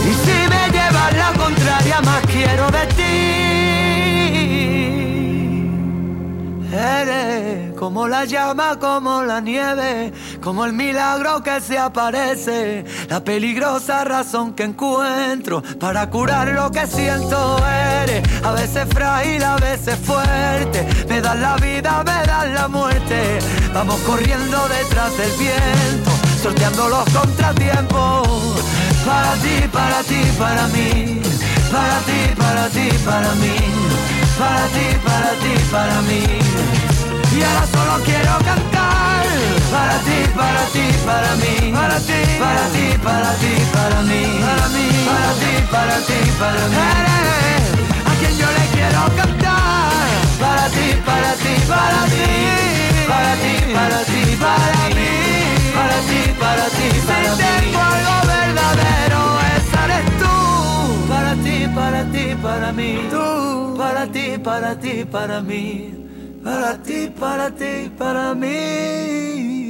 Speaker 1: Y si me llevas la contraria, más quiero de ti. Eres como la llama, como la nieve, como el milagro que se aparece, la peligrosa razón que encuentro para curar lo que siento. Eres a veces frágil, a veces fuerte, me das la vida, me das la muerte. Vamos corriendo detrás del viento, sorteando los contratiempos. Para ti, para ti, para mí, para ti, para ti, para mí, para ti, para ti, para mí. Y ahora solo quiero cantar para ti, para ti, para mí, para ti, para ti, para ti, para mí, para mí, para ti, para ti, para mí. A quien yo le quiero cantar, para ti, para ti, para mí, para ti, para ti, para mí, para ti, para ti, para mí. tengo algo verdadero, esa tú. Para ti, para ti, para mí, tú. Para ti, para ti, para mí. Para ti, para ti, para mí.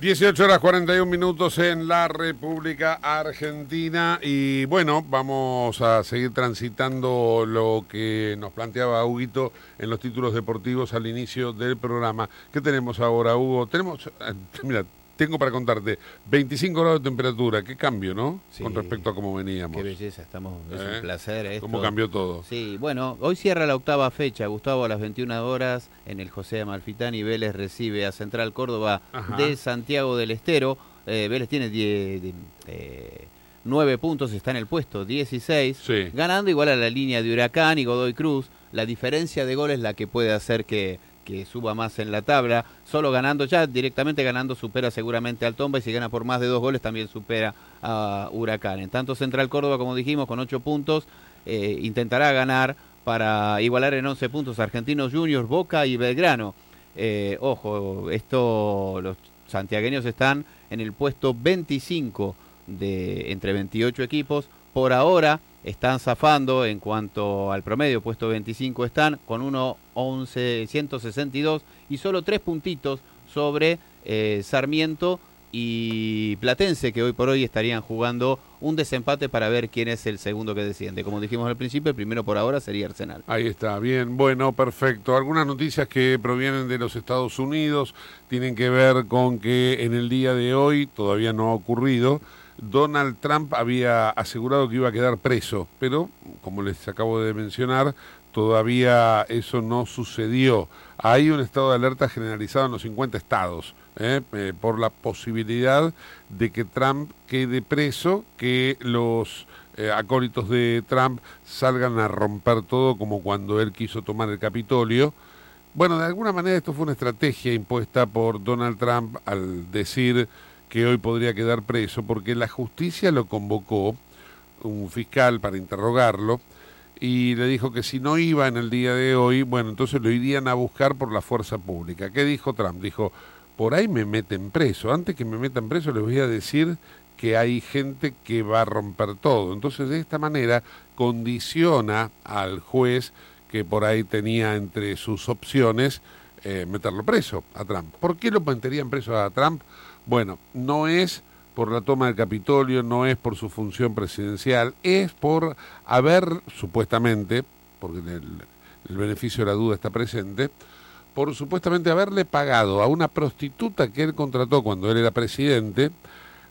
Speaker 2: 18 horas 41 minutos en la República Argentina y bueno, vamos a seguir transitando lo que nos planteaba Huguito en los títulos deportivos al inicio del programa. ¿Qué tenemos ahora, Hugo? Tenemos, eh, mira, tengo para contarte 25 grados de temperatura, qué cambio, ¿no? Con respecto a cómo veníamos.
Speaker 6: Qué belleza, estamos, es
Speaker 2: ¿Eh?
Speaker 6: un placer esto.
Speaker 2: ¿Cómo cambió todo?
Speaker 6: Sí, bueno, hoy cierra la octava fecha, Gustavo, a las 21 horas en el José Amalfitani, Vélez recibe a Central Córdoba
Speaker 2: Ajá.
Speaker 6: de Santiago del Estero. Eh, Vélez tiene 10, eh, 9 puntos, está en el puesto 16, ganando igual a la línea de Huracán y Godoy Cruz. La diferencia de goles es la que puede hacer que, que suba más en la tabla. Solo ganando, ya directamente ganando, supera seguramente al Tomba y si gana por más de dos goles también supera a Huracán. En tanto, Central Córdoba, como dijimos, con 8 puntos, eh, intentará ganar para igualar en 11 puntos Argentinos Juniors, Boca y Belgrano. Eh, ojo, esto los santiagueños están en el puesto 25 de entre 28 equipos. Por ahora están zafando en cuanto al promedio, puesto 25 están con 1.11, 162 y solo tres puntitos sobre eh, Sarmiento y Platense, que hoy por hoy estarían jugando un desempate para ver quién es el segundo que desciende. Como dijimos al principio, el primero por ahora sería Arsenal.
Speaker 2: Ahí está, bien, bueno, perfecto. Algunas noticias que provienen de los Estados Unidos tienen que ver con que en el día de hoy, todavía no ha ocurrido, Donald Trump había asegurado que iba a quedar preso, pero como les acabo de mencionar, todavía eso no sucedió. Hay un estado de alerta generalizado en los 50 estados ¿eh? Eh, por la posibilidad de que Trump quede preso, que los eh, acólitos de Trump salgan a romper todo como cuando él quiso tomar el Capitolio. Bueno, de alguna manera esto fue una estrategia impuesta por Donald Trump al decir que hoy podría quedar preso, porque la justicia lo convocó, un fiscal, para interrogarlo, y le dijo que si no iba en el día de hoy, bueno, entonces lo irían a buscar por la fuerza pública. ¿Qué dijo Trump? Dijo, por ahí me meten preso. Antes que me metan preso les voy a decir que hay gente que va a romper todo. Entonces, de esta manera, condiciona al juez que por ahí tenía entre sus opciones eh, meterlo preso a Trump. ¿Por qué lo meterían preso a Trump? Bueno, no es por la toma del Capitolio, no es por su función presidencial, es por haber, supuestamente, porque el, el beneficio de la duda está presente, por supuestamente haberle pagado a una prostituta que él contrató cuando él era presidente,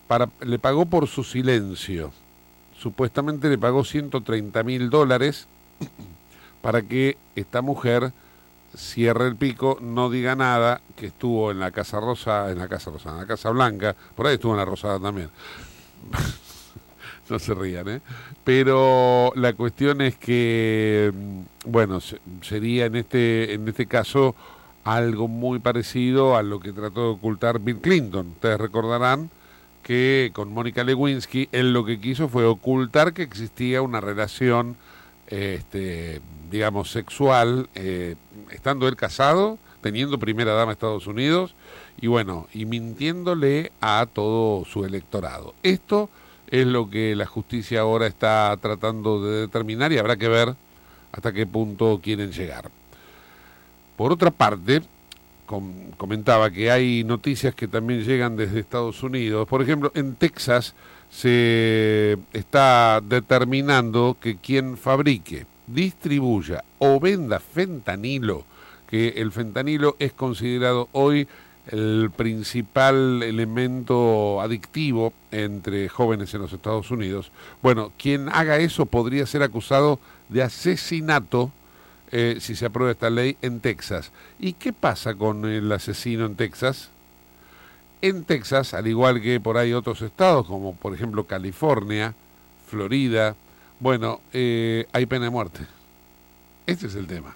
Speaker 2: para, le pagó por su silencio. Supuestamente le pagó 130 mil dólares para que esta mujer cierre el pico, no diga nada, que estuvo en la Casa Rosa, en la Casa Rosa, en la Casa Blanca, por ahí estuvo en la Rosada también. no se rían, ¿eh? Pero la cuestión es que, mm, bueno, sería en este, en este caso algo muy parecido a lo que trató de ocultar Bill Clinton. Ustedes recordarán que con Mónica Lewinsky él lo que quiso fue ocultar que existía una relación, este, digamos, sexual, eh, estando él casado, teniendo primera dama de Estados Unidos, y bueno, y mintiéndole a todo su electorado. Esto es lo que la justicia ahora está tratando de determinar y habrá que ver hasta qué punto quieren llegar. Por otra parte, com comentaba que hay noticias que también llegan desde Estados Unidos. Por ejemplo, en Texas se está determinando que quien fabrique, distribuya o venda fentanilo, que el fentanilo es considerado hoy el principal elemento adictivo entre jóvenes en los Estados Unidos. Bueno, quien haga eso podría ser acusado de asesinato eh, si se aprueba esta ley en Texas. ¿Y qué pasa con el asesino en Texas? En Texas, al igual que por ahí otros estados, como por ejemplo California, Florida, bueno, eh, hay pena de muerte. Este es el tema.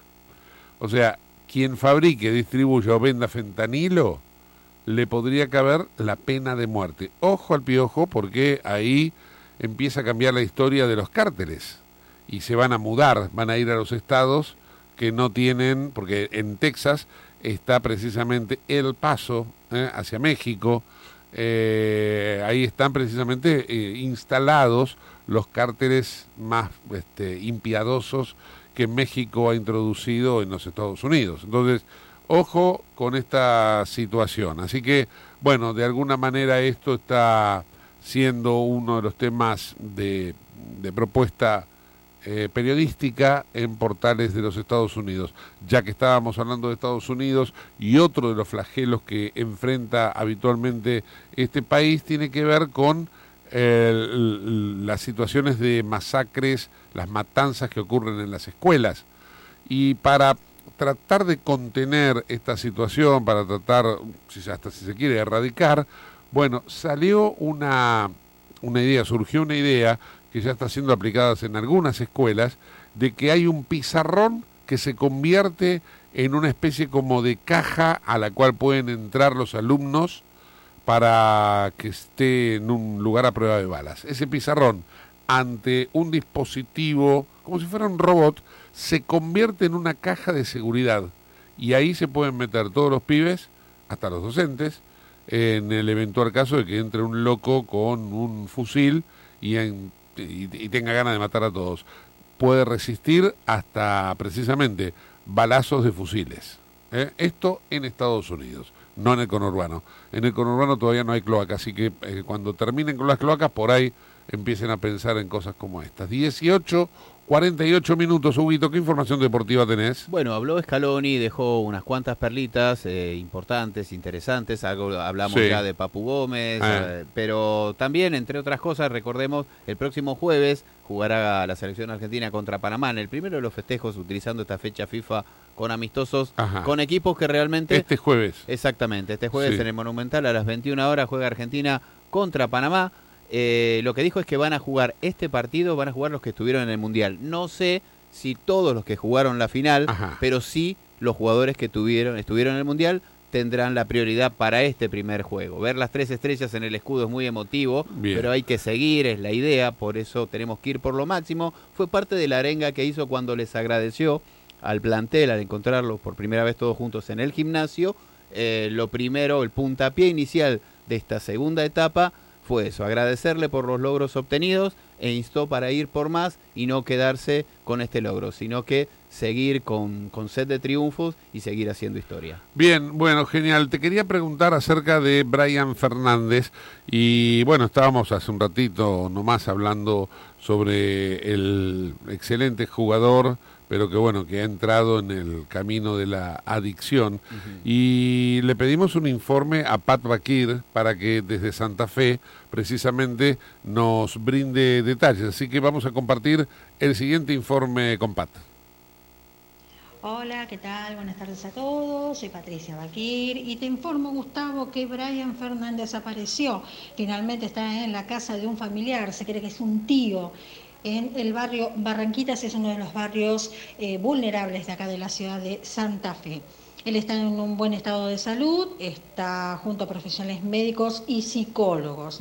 Speaker 2: O sea, quien fabrique, distribuya o venda fentanilo, le podría caber la pena de muerte. Ojo al piojo, porque ahí empieza a cambiar la historia de los cárteles. Y se van a mudar, van a ir a los estados que no tienen, porque en Texas está precisamente el paso eh, hacia México. Eh, ahí están precisamente eh, instalados los cárteles más este, impiadosos que México ha introducido en los Estados Unidos. Entonces, ojo con esta situación. Así que, bueno, de alguna manera esto está siendo uno de los temas de, propuesta eh, periodística en portales de los Estados Unidos. Ya que estábamos hablando de Estados Unidos y otro de los flagelos que enfrenta habitualmente este país tiene que ver con las situaciones de masacres, las matanzas que ocurren en las escuelas. Y para tratar de contener esta situación, para tratar, hasta si se quiere, erradicar, bueno, salió una, una idea, surgió una idea que ya está siendo aplicada en algunas escuelas, de que hay un pizarrón que se convierte en una especie como de caja a la cual pueden entrar los alumnos para que esté en un lugar a prueba de balas. Ese pizarrón, ante un dispositivo, como si fuera un robot, se convierte en una caja de seguridad. Y ahí se pueden meter todos los pibes, hasta los docentes, en el eventual caso de que entre un loco con un fusil y, y, tenga ganas de matar a todos. Puede resistir hasta precisamente balazos de fusiles. ¿eh? Esto en Estados Unidos, no en el conurbano. En el conurbano todavía no hay cloacas, así que eh, cuando terminen con las cloacas, por ahí empiecen a pensar en cosas como estas. 18 48 minutos, Huguito, ¿qué información deportiva tenés?
Speaker 6: Bueno, habló Scaloni, dejó unas cuantas perlitas eh, importantes, interesantes, algo hablamos ya de Papu Gómez, ah. eh, pero también, entre otras cosas, recordemos, el próximo jueves jugará la selección argentina contra Panamá en el primero de los festejos utilizando esta fecha FIFA con amistosos, con equipos que realmente...
Speaker 2: Este jueves.
Speaker 6: Exactamente, este jueves en el Monumental a las 21 horas juega Argentina contra Panamá. Eh, lo que dijo es que van a jugar este partido, van a jugar los que estuvieron en el Mundial. No sé si todos los que jugaron la final, pero sí los jugadores que tuvieron, estuvieron en el Mundial tendrán la prioridad para este primer juego. Ver las tres estrellas en el escudo es muy emotivo, pero hay que seguir, es la idea, por eso tenemos que ir por lo máximo. Fue parte de la arenga que hizo cuando les agradeció al plantel al encontrarlos por primera vez todos juntos en el gimnasio. Eh, lo primero, el puntapié inicial de esta segunda etapa fue eso, agradecerle por los logros obtenidos e instó para ir por más y no quedarse con este logro, sino que seguir con, con sed de triunfos y seguir haciendo historia.
Speaker 2: Bien, bueno, genial. Te quería preguntar acerca de Brian Fernández y bueno, estábamos hace un ratito nomás hablando sobre el excelente jugador pero que bueno, que ha entrado en el camino de la adicción. Y le pedimos un informe a Pat Bakir para que desde Santa Fe precisamente nos brinde detalles. Así que vamos a compartir el siguiente informe con Pat.
Speaker 14: Hola, ¿qué tal? Buenas tardes a todos. Soy Patricia Bakir y te informo, Gustavo, que Brian Fernández apareció. Finalmente está en la casa de un familiar, se cree que es un tío en el barrio Barranquitas, es uno de los barrios eh, vulnerables de acá de la ciudad de Santa Fe. Él está en un buen estado de salud, está junto a profesionales médicos y psicólogos.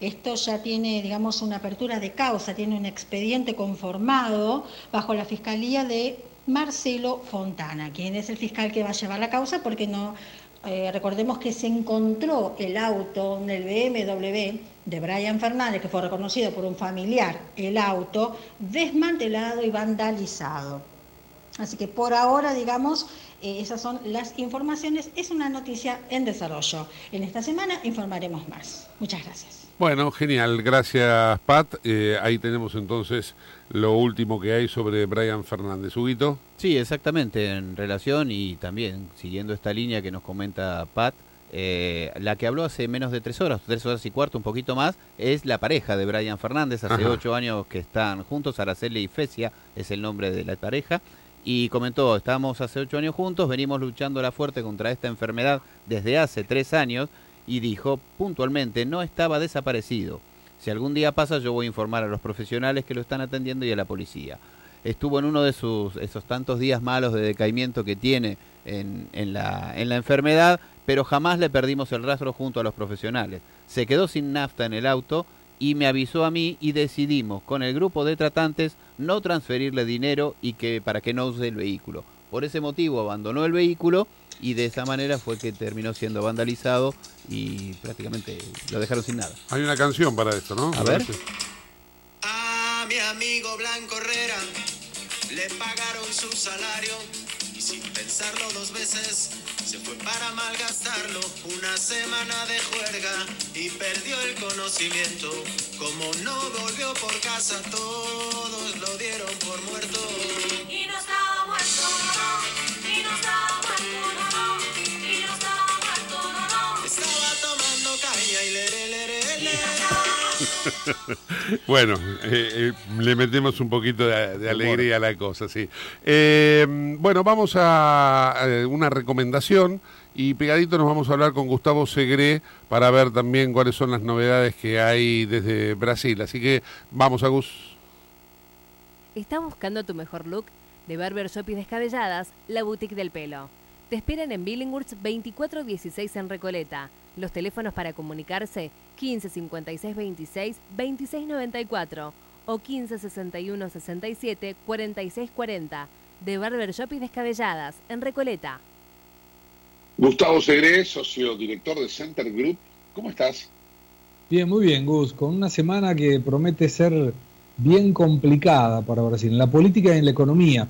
Speaker 14: Esto ya tiene, digamos, una apertura de causa, tiene un expediente conformado bajo la Fiscalía de Marcelo Fontana, quien es el fiscal que va a llevar la causa porque no eh, recordemos que se encontró el auto del BMW de Brian Fernández, que fue reconocido por un familiar, el auto desmantelado y vandalizado. Así que por ahora, digamos, eh, esas son las informaciones. Es una noticia en desarrollo. En esta semana informaremos más. Muchas gracias.
Speaker 2: Bueno, genial. Gracias, Pat. Eh, ahí tenemos entonces lo último que hay sobre Brian Fernández. Huguito.
Speaker 6: Sí, exactamente. En relación y también siguiendo esta línea que nos comenta Pat, eh, la que habló hace menos de tres horas, tres horas y cuarto, un poquito más, es la pareja de Brian Fernández. Hace ocho años que están juntos. Araceli y Fecia es el nombre de la pareja. Y comentó, estamos hace ocho años juntos, venimos luchando la fuerte contra esta enfermedad desde hace tres años y dijo puntualmente, no estaba desaparecido. Si algún día pasa yo voy a informar a los profesionales que lo están atendiendo y a la policía. Estuvo en uno de sus, esos tantos días malos de decaimiento que tiene en, en, la, en la enfermedad, pero jamás le perdimos el rastro junto a los profesionales. Se quedó sin nafta en el auto y me avisó a mí y decidimos con el grupo de tratantes no transferirle dinero y que para que no use el vehículo. Por ese motivo abandonó el vehículo y de esa manera fue que terminó siendo vandalizado y prácticamente lo dejaron sin nada.
Speaker 2: Hay una canción para esto, ¿no?
Speaker 6: A ver.
Speaker 15: A mi amigo Blanco Herrera le pagaron su salario y sin pensarlo dos veces se fue para malgastarlo. Una semana de juerga y perdió el conocimiento. Como no volvió por casa, todos lo dieron por muerto.
Speaker 2: bueno, eh, eh, le metemos un poquito de, de alegría a la cosa, sí. Eh, bueno, vamos a, a una recomendación y pegadito nos vamos a hablar con Gustavo Segre para ver también cuáles son las novedades que hay desde Brasil. Así que vamos a Gus.
Speaker 7: ¿Estás buscando tu mejor look? De Barber Shop y Descabelladas, la boutique del pelo. Te esperan en Billingwoods 2416 en Recoleta. Los teléfonos para comunicarse 15 56 26 26 94 o 15 61 67 46 40. De Barber Shop y Descabelladas en Recoleta.
Speaker 2: Gustavo Segre, socio director de Center Group. ¿Cómo estás?
Speaker 16: Bien, muy bien, Gus. Con una semana que promete ser bien complicada para Brasil, en la política y en la economía.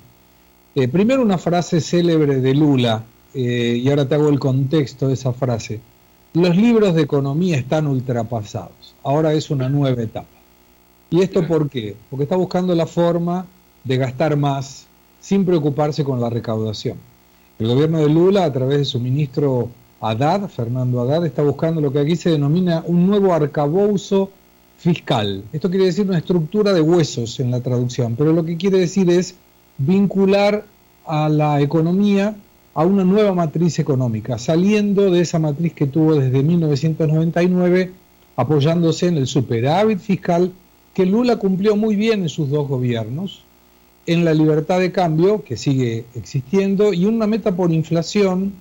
Speaker 16: Eh, primero una frase célebre de Lula, eh, y ahora te hago el contexto de esa frase. Los libros de economía están ultrapasados, ahora es una nueva etapa. ¿Y esto por qué? Porque está buscando la forma de gastar más sin preocuparse con la recaudación. El gobierno de Lula, a través de su ministro Haddad, Fernando Haddad, está buscando lo que aquí se denomina un nuevo arcabouzo fiscal. Esto quiere decir una estructura de huesos en la traducción, pero lo que quiere decir es vincular a la economía a una nueva matriz económica, saliendo de esa matriz que tuvo desde 1999, apoyándose en el superávit fiscal que Lula cumplió muy bien en sus dos gobiernos, en la libertad de cambio, que sigue existiendo, y una meta por inflación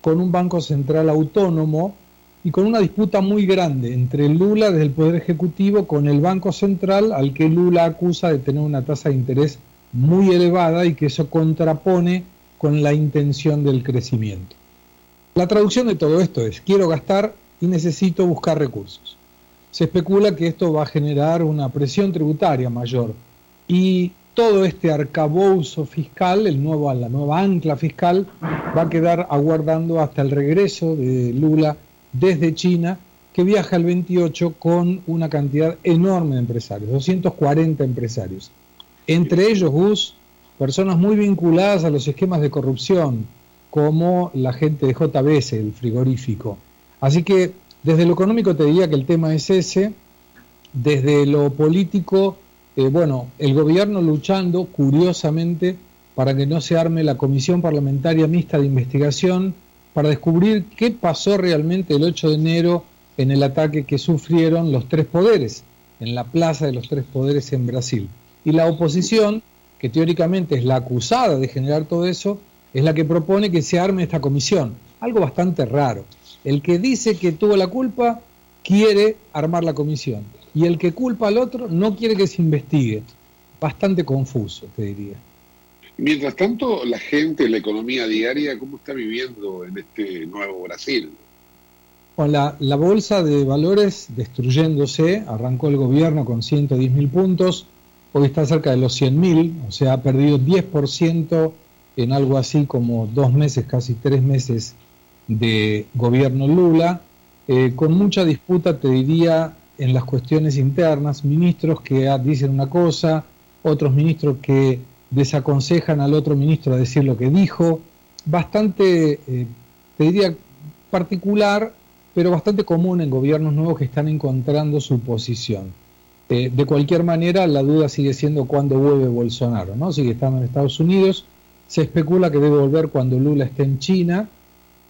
Speaker 16: con un Banco Central autónomo y con una disputa muy grande entre Lula desde el Poder Ejecutivo con el Banco Central, al que Lula acusa de tener una tasa de interés muy elevada y que eso contrapone con la intención del crecimiento. La traducción de todo esto es, quiero gastar y necesito buscar recursos. Se especula que esto va a generar una presión tributaria mayor y todo este arcabouzo fiscal, el nuevo, la nueva ancla fiscal, va a quedar aguardando hasta el regreso de Lula desde China, que viaja el 28 con una cantidad enorme de empresarios, 240 empresarios. Entre ellos, Gus, personas muy vinculadas a los esquemas de corrupción, como la gente de JBS, el frigorífico. Así que desde lo económico te diría que el tema es ese, desde lo político, eh, bueno, el gobierno luchando curiosamente para que no se arme la comisión parlamentaria mixta de investigación para descubrir qué pasó realmente el 8 de enero en el ataque que sufrieron los tres poderes, en la Plaza de los Tres Poderes en Brasil. Y la oposición, que teóricamente es la acusada de generar todo eso, es la que propone que se arme esta comisión. Algo bastante raro. El que dice que tuvo la culpa quiere armar la comisión y el que culpa al otro no quiere que se investigue. Bastante confuso, te diría.
Speaker 2: Mientras tanto, la gente, la economía diaria, ¿cómo está viviendo en este nuevo Brasil?
Speaker 16: Con la, la bolsa de valores destruyéndose, arrancó el gobierno con 110 mil puntos, hoy está cerca de los 100 mil, o sea, ha perdido 10% en algo así como dos meses, casi tres meses de gobierno Lula, eh, con mucha disputa, te diría, en las cuestiones internas, ministros que dicen una cosa, otros ministros que desaconsejan al otro ministro a decir lo que dijo, bastante, eh, te diría, particular, pero bastante común en gobiernos nuevos que están encontrando su posición. Eh, de cualquier manera, la duda sigue siendo cuándo vuelve Bolsonaro, ¿no? Sigue estando en Estados Unidos, se especula que debe volver cuando Lula esté en China,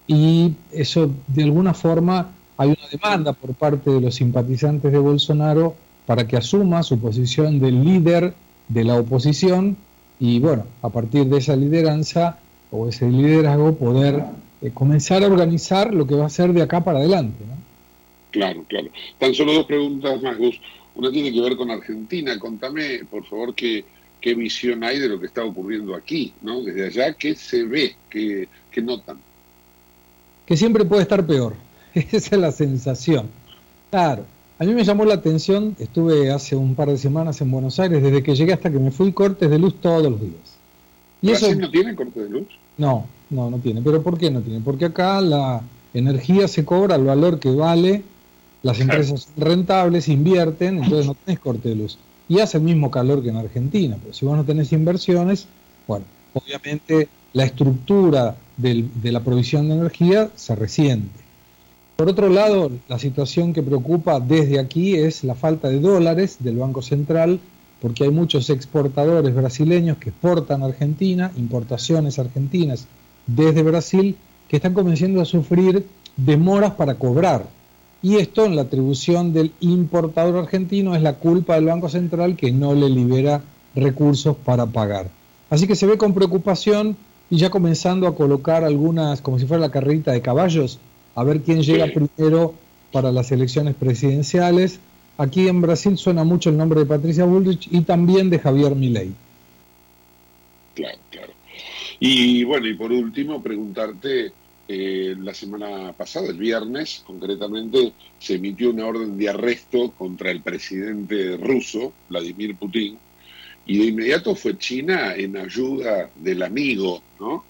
Speaker 16: y eso de alguna forma hay una demanda por parte de los simpatizantes de Bolsonaro para que asuma su posición de líder de la oposición y bueno, a partir de esa lideranza o ese liderazgo poder eh, comenzar a organizar lo que va a ser de acá para adelante. ¿no?
Speaker 2: Claro, claro. Tan solo dos preguntas más, Gus. Una tiene que ver con Argentina. Contame, por favor, qué, qué visión hay de lo que está ocurriendo aquí, ¿no? Desde allá, ¿qué se ve? ¿Qué, qué notan?
Speaker 16: que siempre puede estar peor. Esa es la sensación. Claro, a mí me llamó la atención, estuve hace un par de semanas en Buenos Aires, desde que llegué hasta que me fui, cortes de luz todos los días.
Speaker 17: Y eso no tiene cortes de luz?
Speaker 16: No, no, no tiene. ¿Pero por qué no tiene? Porque acá la energía se cobra al valor que vale, las empresas son rentables, invierten, entonces no tenés corte de luz. Y hace el mismo calor que en Argentina, pero si vos no tenés inversiones, bueno, obviamente la estructura del, de la provisión de energía se resiente. Por otro lado, la situación que preocupa desde aquí es la falta de dólares del Banco Central, porque hay muchos exportadores brasileños que exportan a Argentina, importaciones argentinas desde Brasil, que están comenzando a sufrir demoras para cobrar. Y esto en la atribución del importador argentino es la culpa del Banco Central que no le libera recursos para pagar. Así que se ve con preocupación y ya comenzando a colocar algunas, como si fuera la carrerita de caballos, a ver quién llega primero para las elecciones presidenciales. Aquí en Brasil suena mucho el nombre de Patricia Bullrich y también de Javier Milei.
Speaker 17: Claro, claro. Y bueno, y por último, preguntarte, eh, la semana pasada, el viernes concretamente, se emitió una orden de arresto contra el presidente ruso, Vladimir Putin, y de inmediato fue China en ayuda del amigo, ¿no?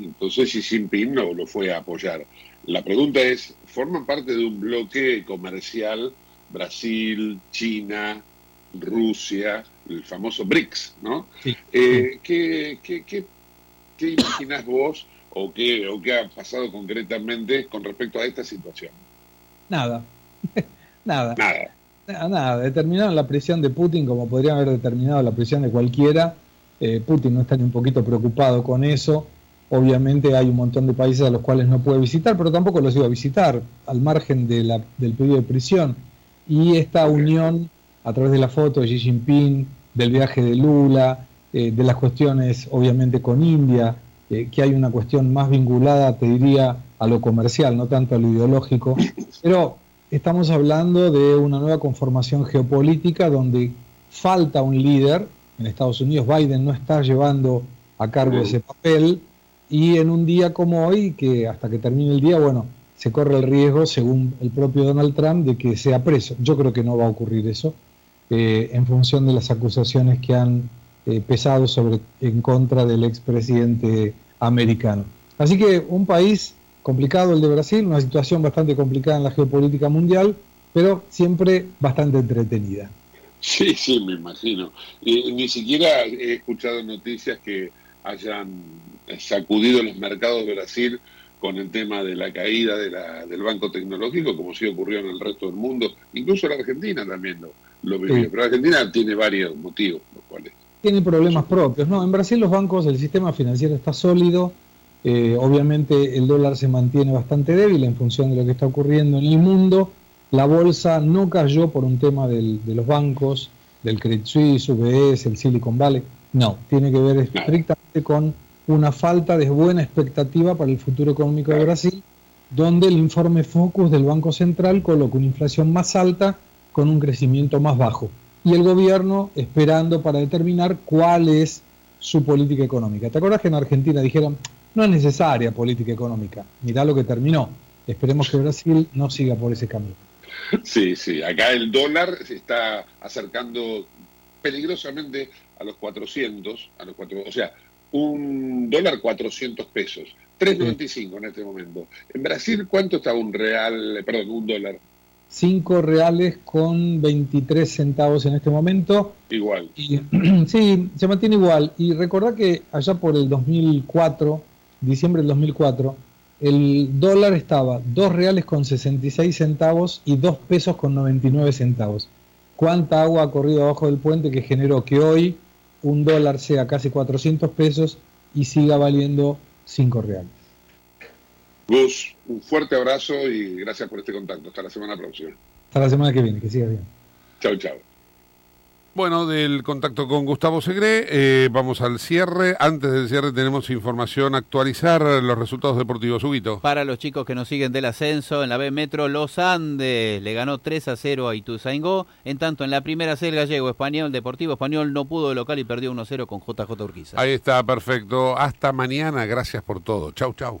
Speaker 17: Entonces Xi Jinping no lo fue a apoyar. La pregunta es, ¿forman parte de un bloque comercial Brasil, China, Rusia, el famoso BRICS, ¿no? Eh, ¿qué, qué, qué, qué imaginas vos o qué, o qué ha pasado concretamente con respecto a esta situación?
Speaker 16: Nada,
Speaker 17: nada.
Speaker 16: Nada. Nada. Determinaron la prisión de Putin como podrían haber determinado la prisión de cualquiera. Eh, Putin no está ni un poquito preocupado con eso. Obviamente hay un montón de países a los cuales no puede visitar, pero tampoco los iba a visitar, al margen de la, del pedido de prisión. Y esta unión, a través de la foto de Xi Jinping, del viaje de Lula, eh, de las cuestiones obviamente con India, eh, que hay una cuestión más vinculada, te diría, a lo comercial, no tanto a lo ideológico, pero estamos hablando de una nueva conformación geopolítica donde falta un líder, en Estados Unidos Biden no está llevando a cargo ese papel, y en un día como hoy, que hasta que termine el día, bueno, se corre el riesgo, según el propio Donald Trump, de que sea preso. Yo creo que no va a ocurrir eso, eh, en función de las acusaciones que han eh, pesado sobre, en contra del expresidente americano. Así que un país complicado el de Brasil, una situación bastante complicada en la geopolítica mundial, pero siempre bastante entretenida.
Speaker 17: Sí, sí, me imagino. Y ni siquiera he escuchado noticias que hayan sacudido los mercados de Brasil con el tema de la caída de la, del banco tecnológico, como sí ocurrió en el resto del mundo, incluso en Argentina también lo, lo vivió. Pero Argentina tiene varios motivos, los cuales.
Speaker 16: Tiene problemas propios, ¿no? En Brasil los bancos, el sistema financiero está sólido, eh, obviamente el dólar se mantiene bastante débil en función de lo que está ocurriendo en el mundo. La bolsa no cayó por un tema del, de los bancos, del Credit Suisse, UBS, el Silicon Valley. No, tiene que ver estrictamente con una falta de buena expectativa para el futuro económico de Brasil, donde el informe Focus del Banco Central coloca una inflación más alta con un crecimiento más bajo. Y el gobierno esperando para determinar cuál es su política económica. ¿Te acuerdas que en Argentina dijeron, no es necesaria política económica? Mirá lo que terminó. Esperemos que Brasil no siga por ese camino.
Speaker 17: Sí, sí. Acá el dólar se está acercando peligrosamente a los 400, a los 4, o sea, un dólar 400 pesos, 3.95 en este momento. En Brasil, ¿cuánto está un real, perdón, un dólar?
Speaker 16: 5 reales con 23 centavos en este momento.
Speaker 17: Igual.
Speaker 16: Y, sí, se mantiene igual. Y recordá que allá por el 2004, diciembre del 2004, el dólar estaba 2 reales con 66 centavos y 2 pesos con 99 centavos. ¿Cuánta agua ha corrido abajo del puente que generó que hoy un dólar sea casi 400 pesos y siga valiendo 5 reales?
Speaker 17: Gus, un fuerte abrazo y gracias por este contacto. Hasta la semana próxima.
Speaker 16: Hasta la semana que viene, que siga bien.
Speaker 17: Chao, chao. Bueno, del contacto con Gustavo Segre, eh, vamos al cierre. Antes del cierre tenemos información, actualizar los resultados deportivos. Huguito.
Speaker 6: Para los chicos que nos siguen del ascenso, en la B Metro, Los Andes le ganó 3 a 0 a Ituzaingó. En tanto, en la primera C, el gallego español, Deportivo Español, no pudo de local y perdió 1 a 0 con JJ Urquiza.
Speaker 17: Ahí está, perfecto. Hasta mañana. Gracias por todo. Chau, chau.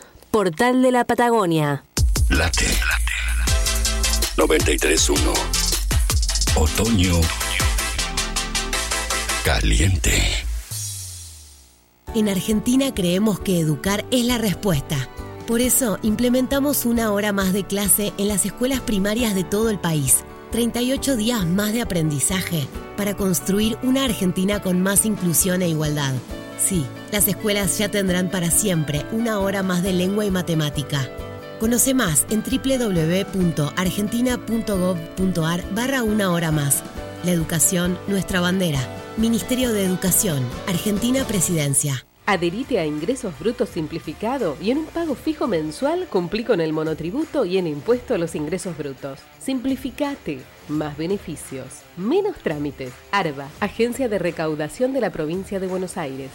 Speaker 7: Portal de la Patagonia.
Speaker 3: Late. 93.1. Otoño. Caliente.
Speaker 18: En Argentina creemos que educar es la respuesta. Por eso implementamos una hora más de clase en las escuelas primarias de todo el país. 38 días más de aprendizaje para construir una Argentina con más inclusión e igualdad. Sí, las escuelas ya tendrán para siempre una hora más de lengua y matemática. Conoce más en www.argentina.gov.ar barra una hora más. La educación, nuestra bandera. Ministerio de Educación, Argentina Presidencia.
Speaker 19: Adherite a Ingresos Brutos Simplificado y en un pago fijo mensual cumplí con el monotributo y en impuesto a los ingresos brutos. Simplificate. Más beneficios. Menos trámites. ARBA, Agencia de Recaudación de la Provincia de Buenos Aires.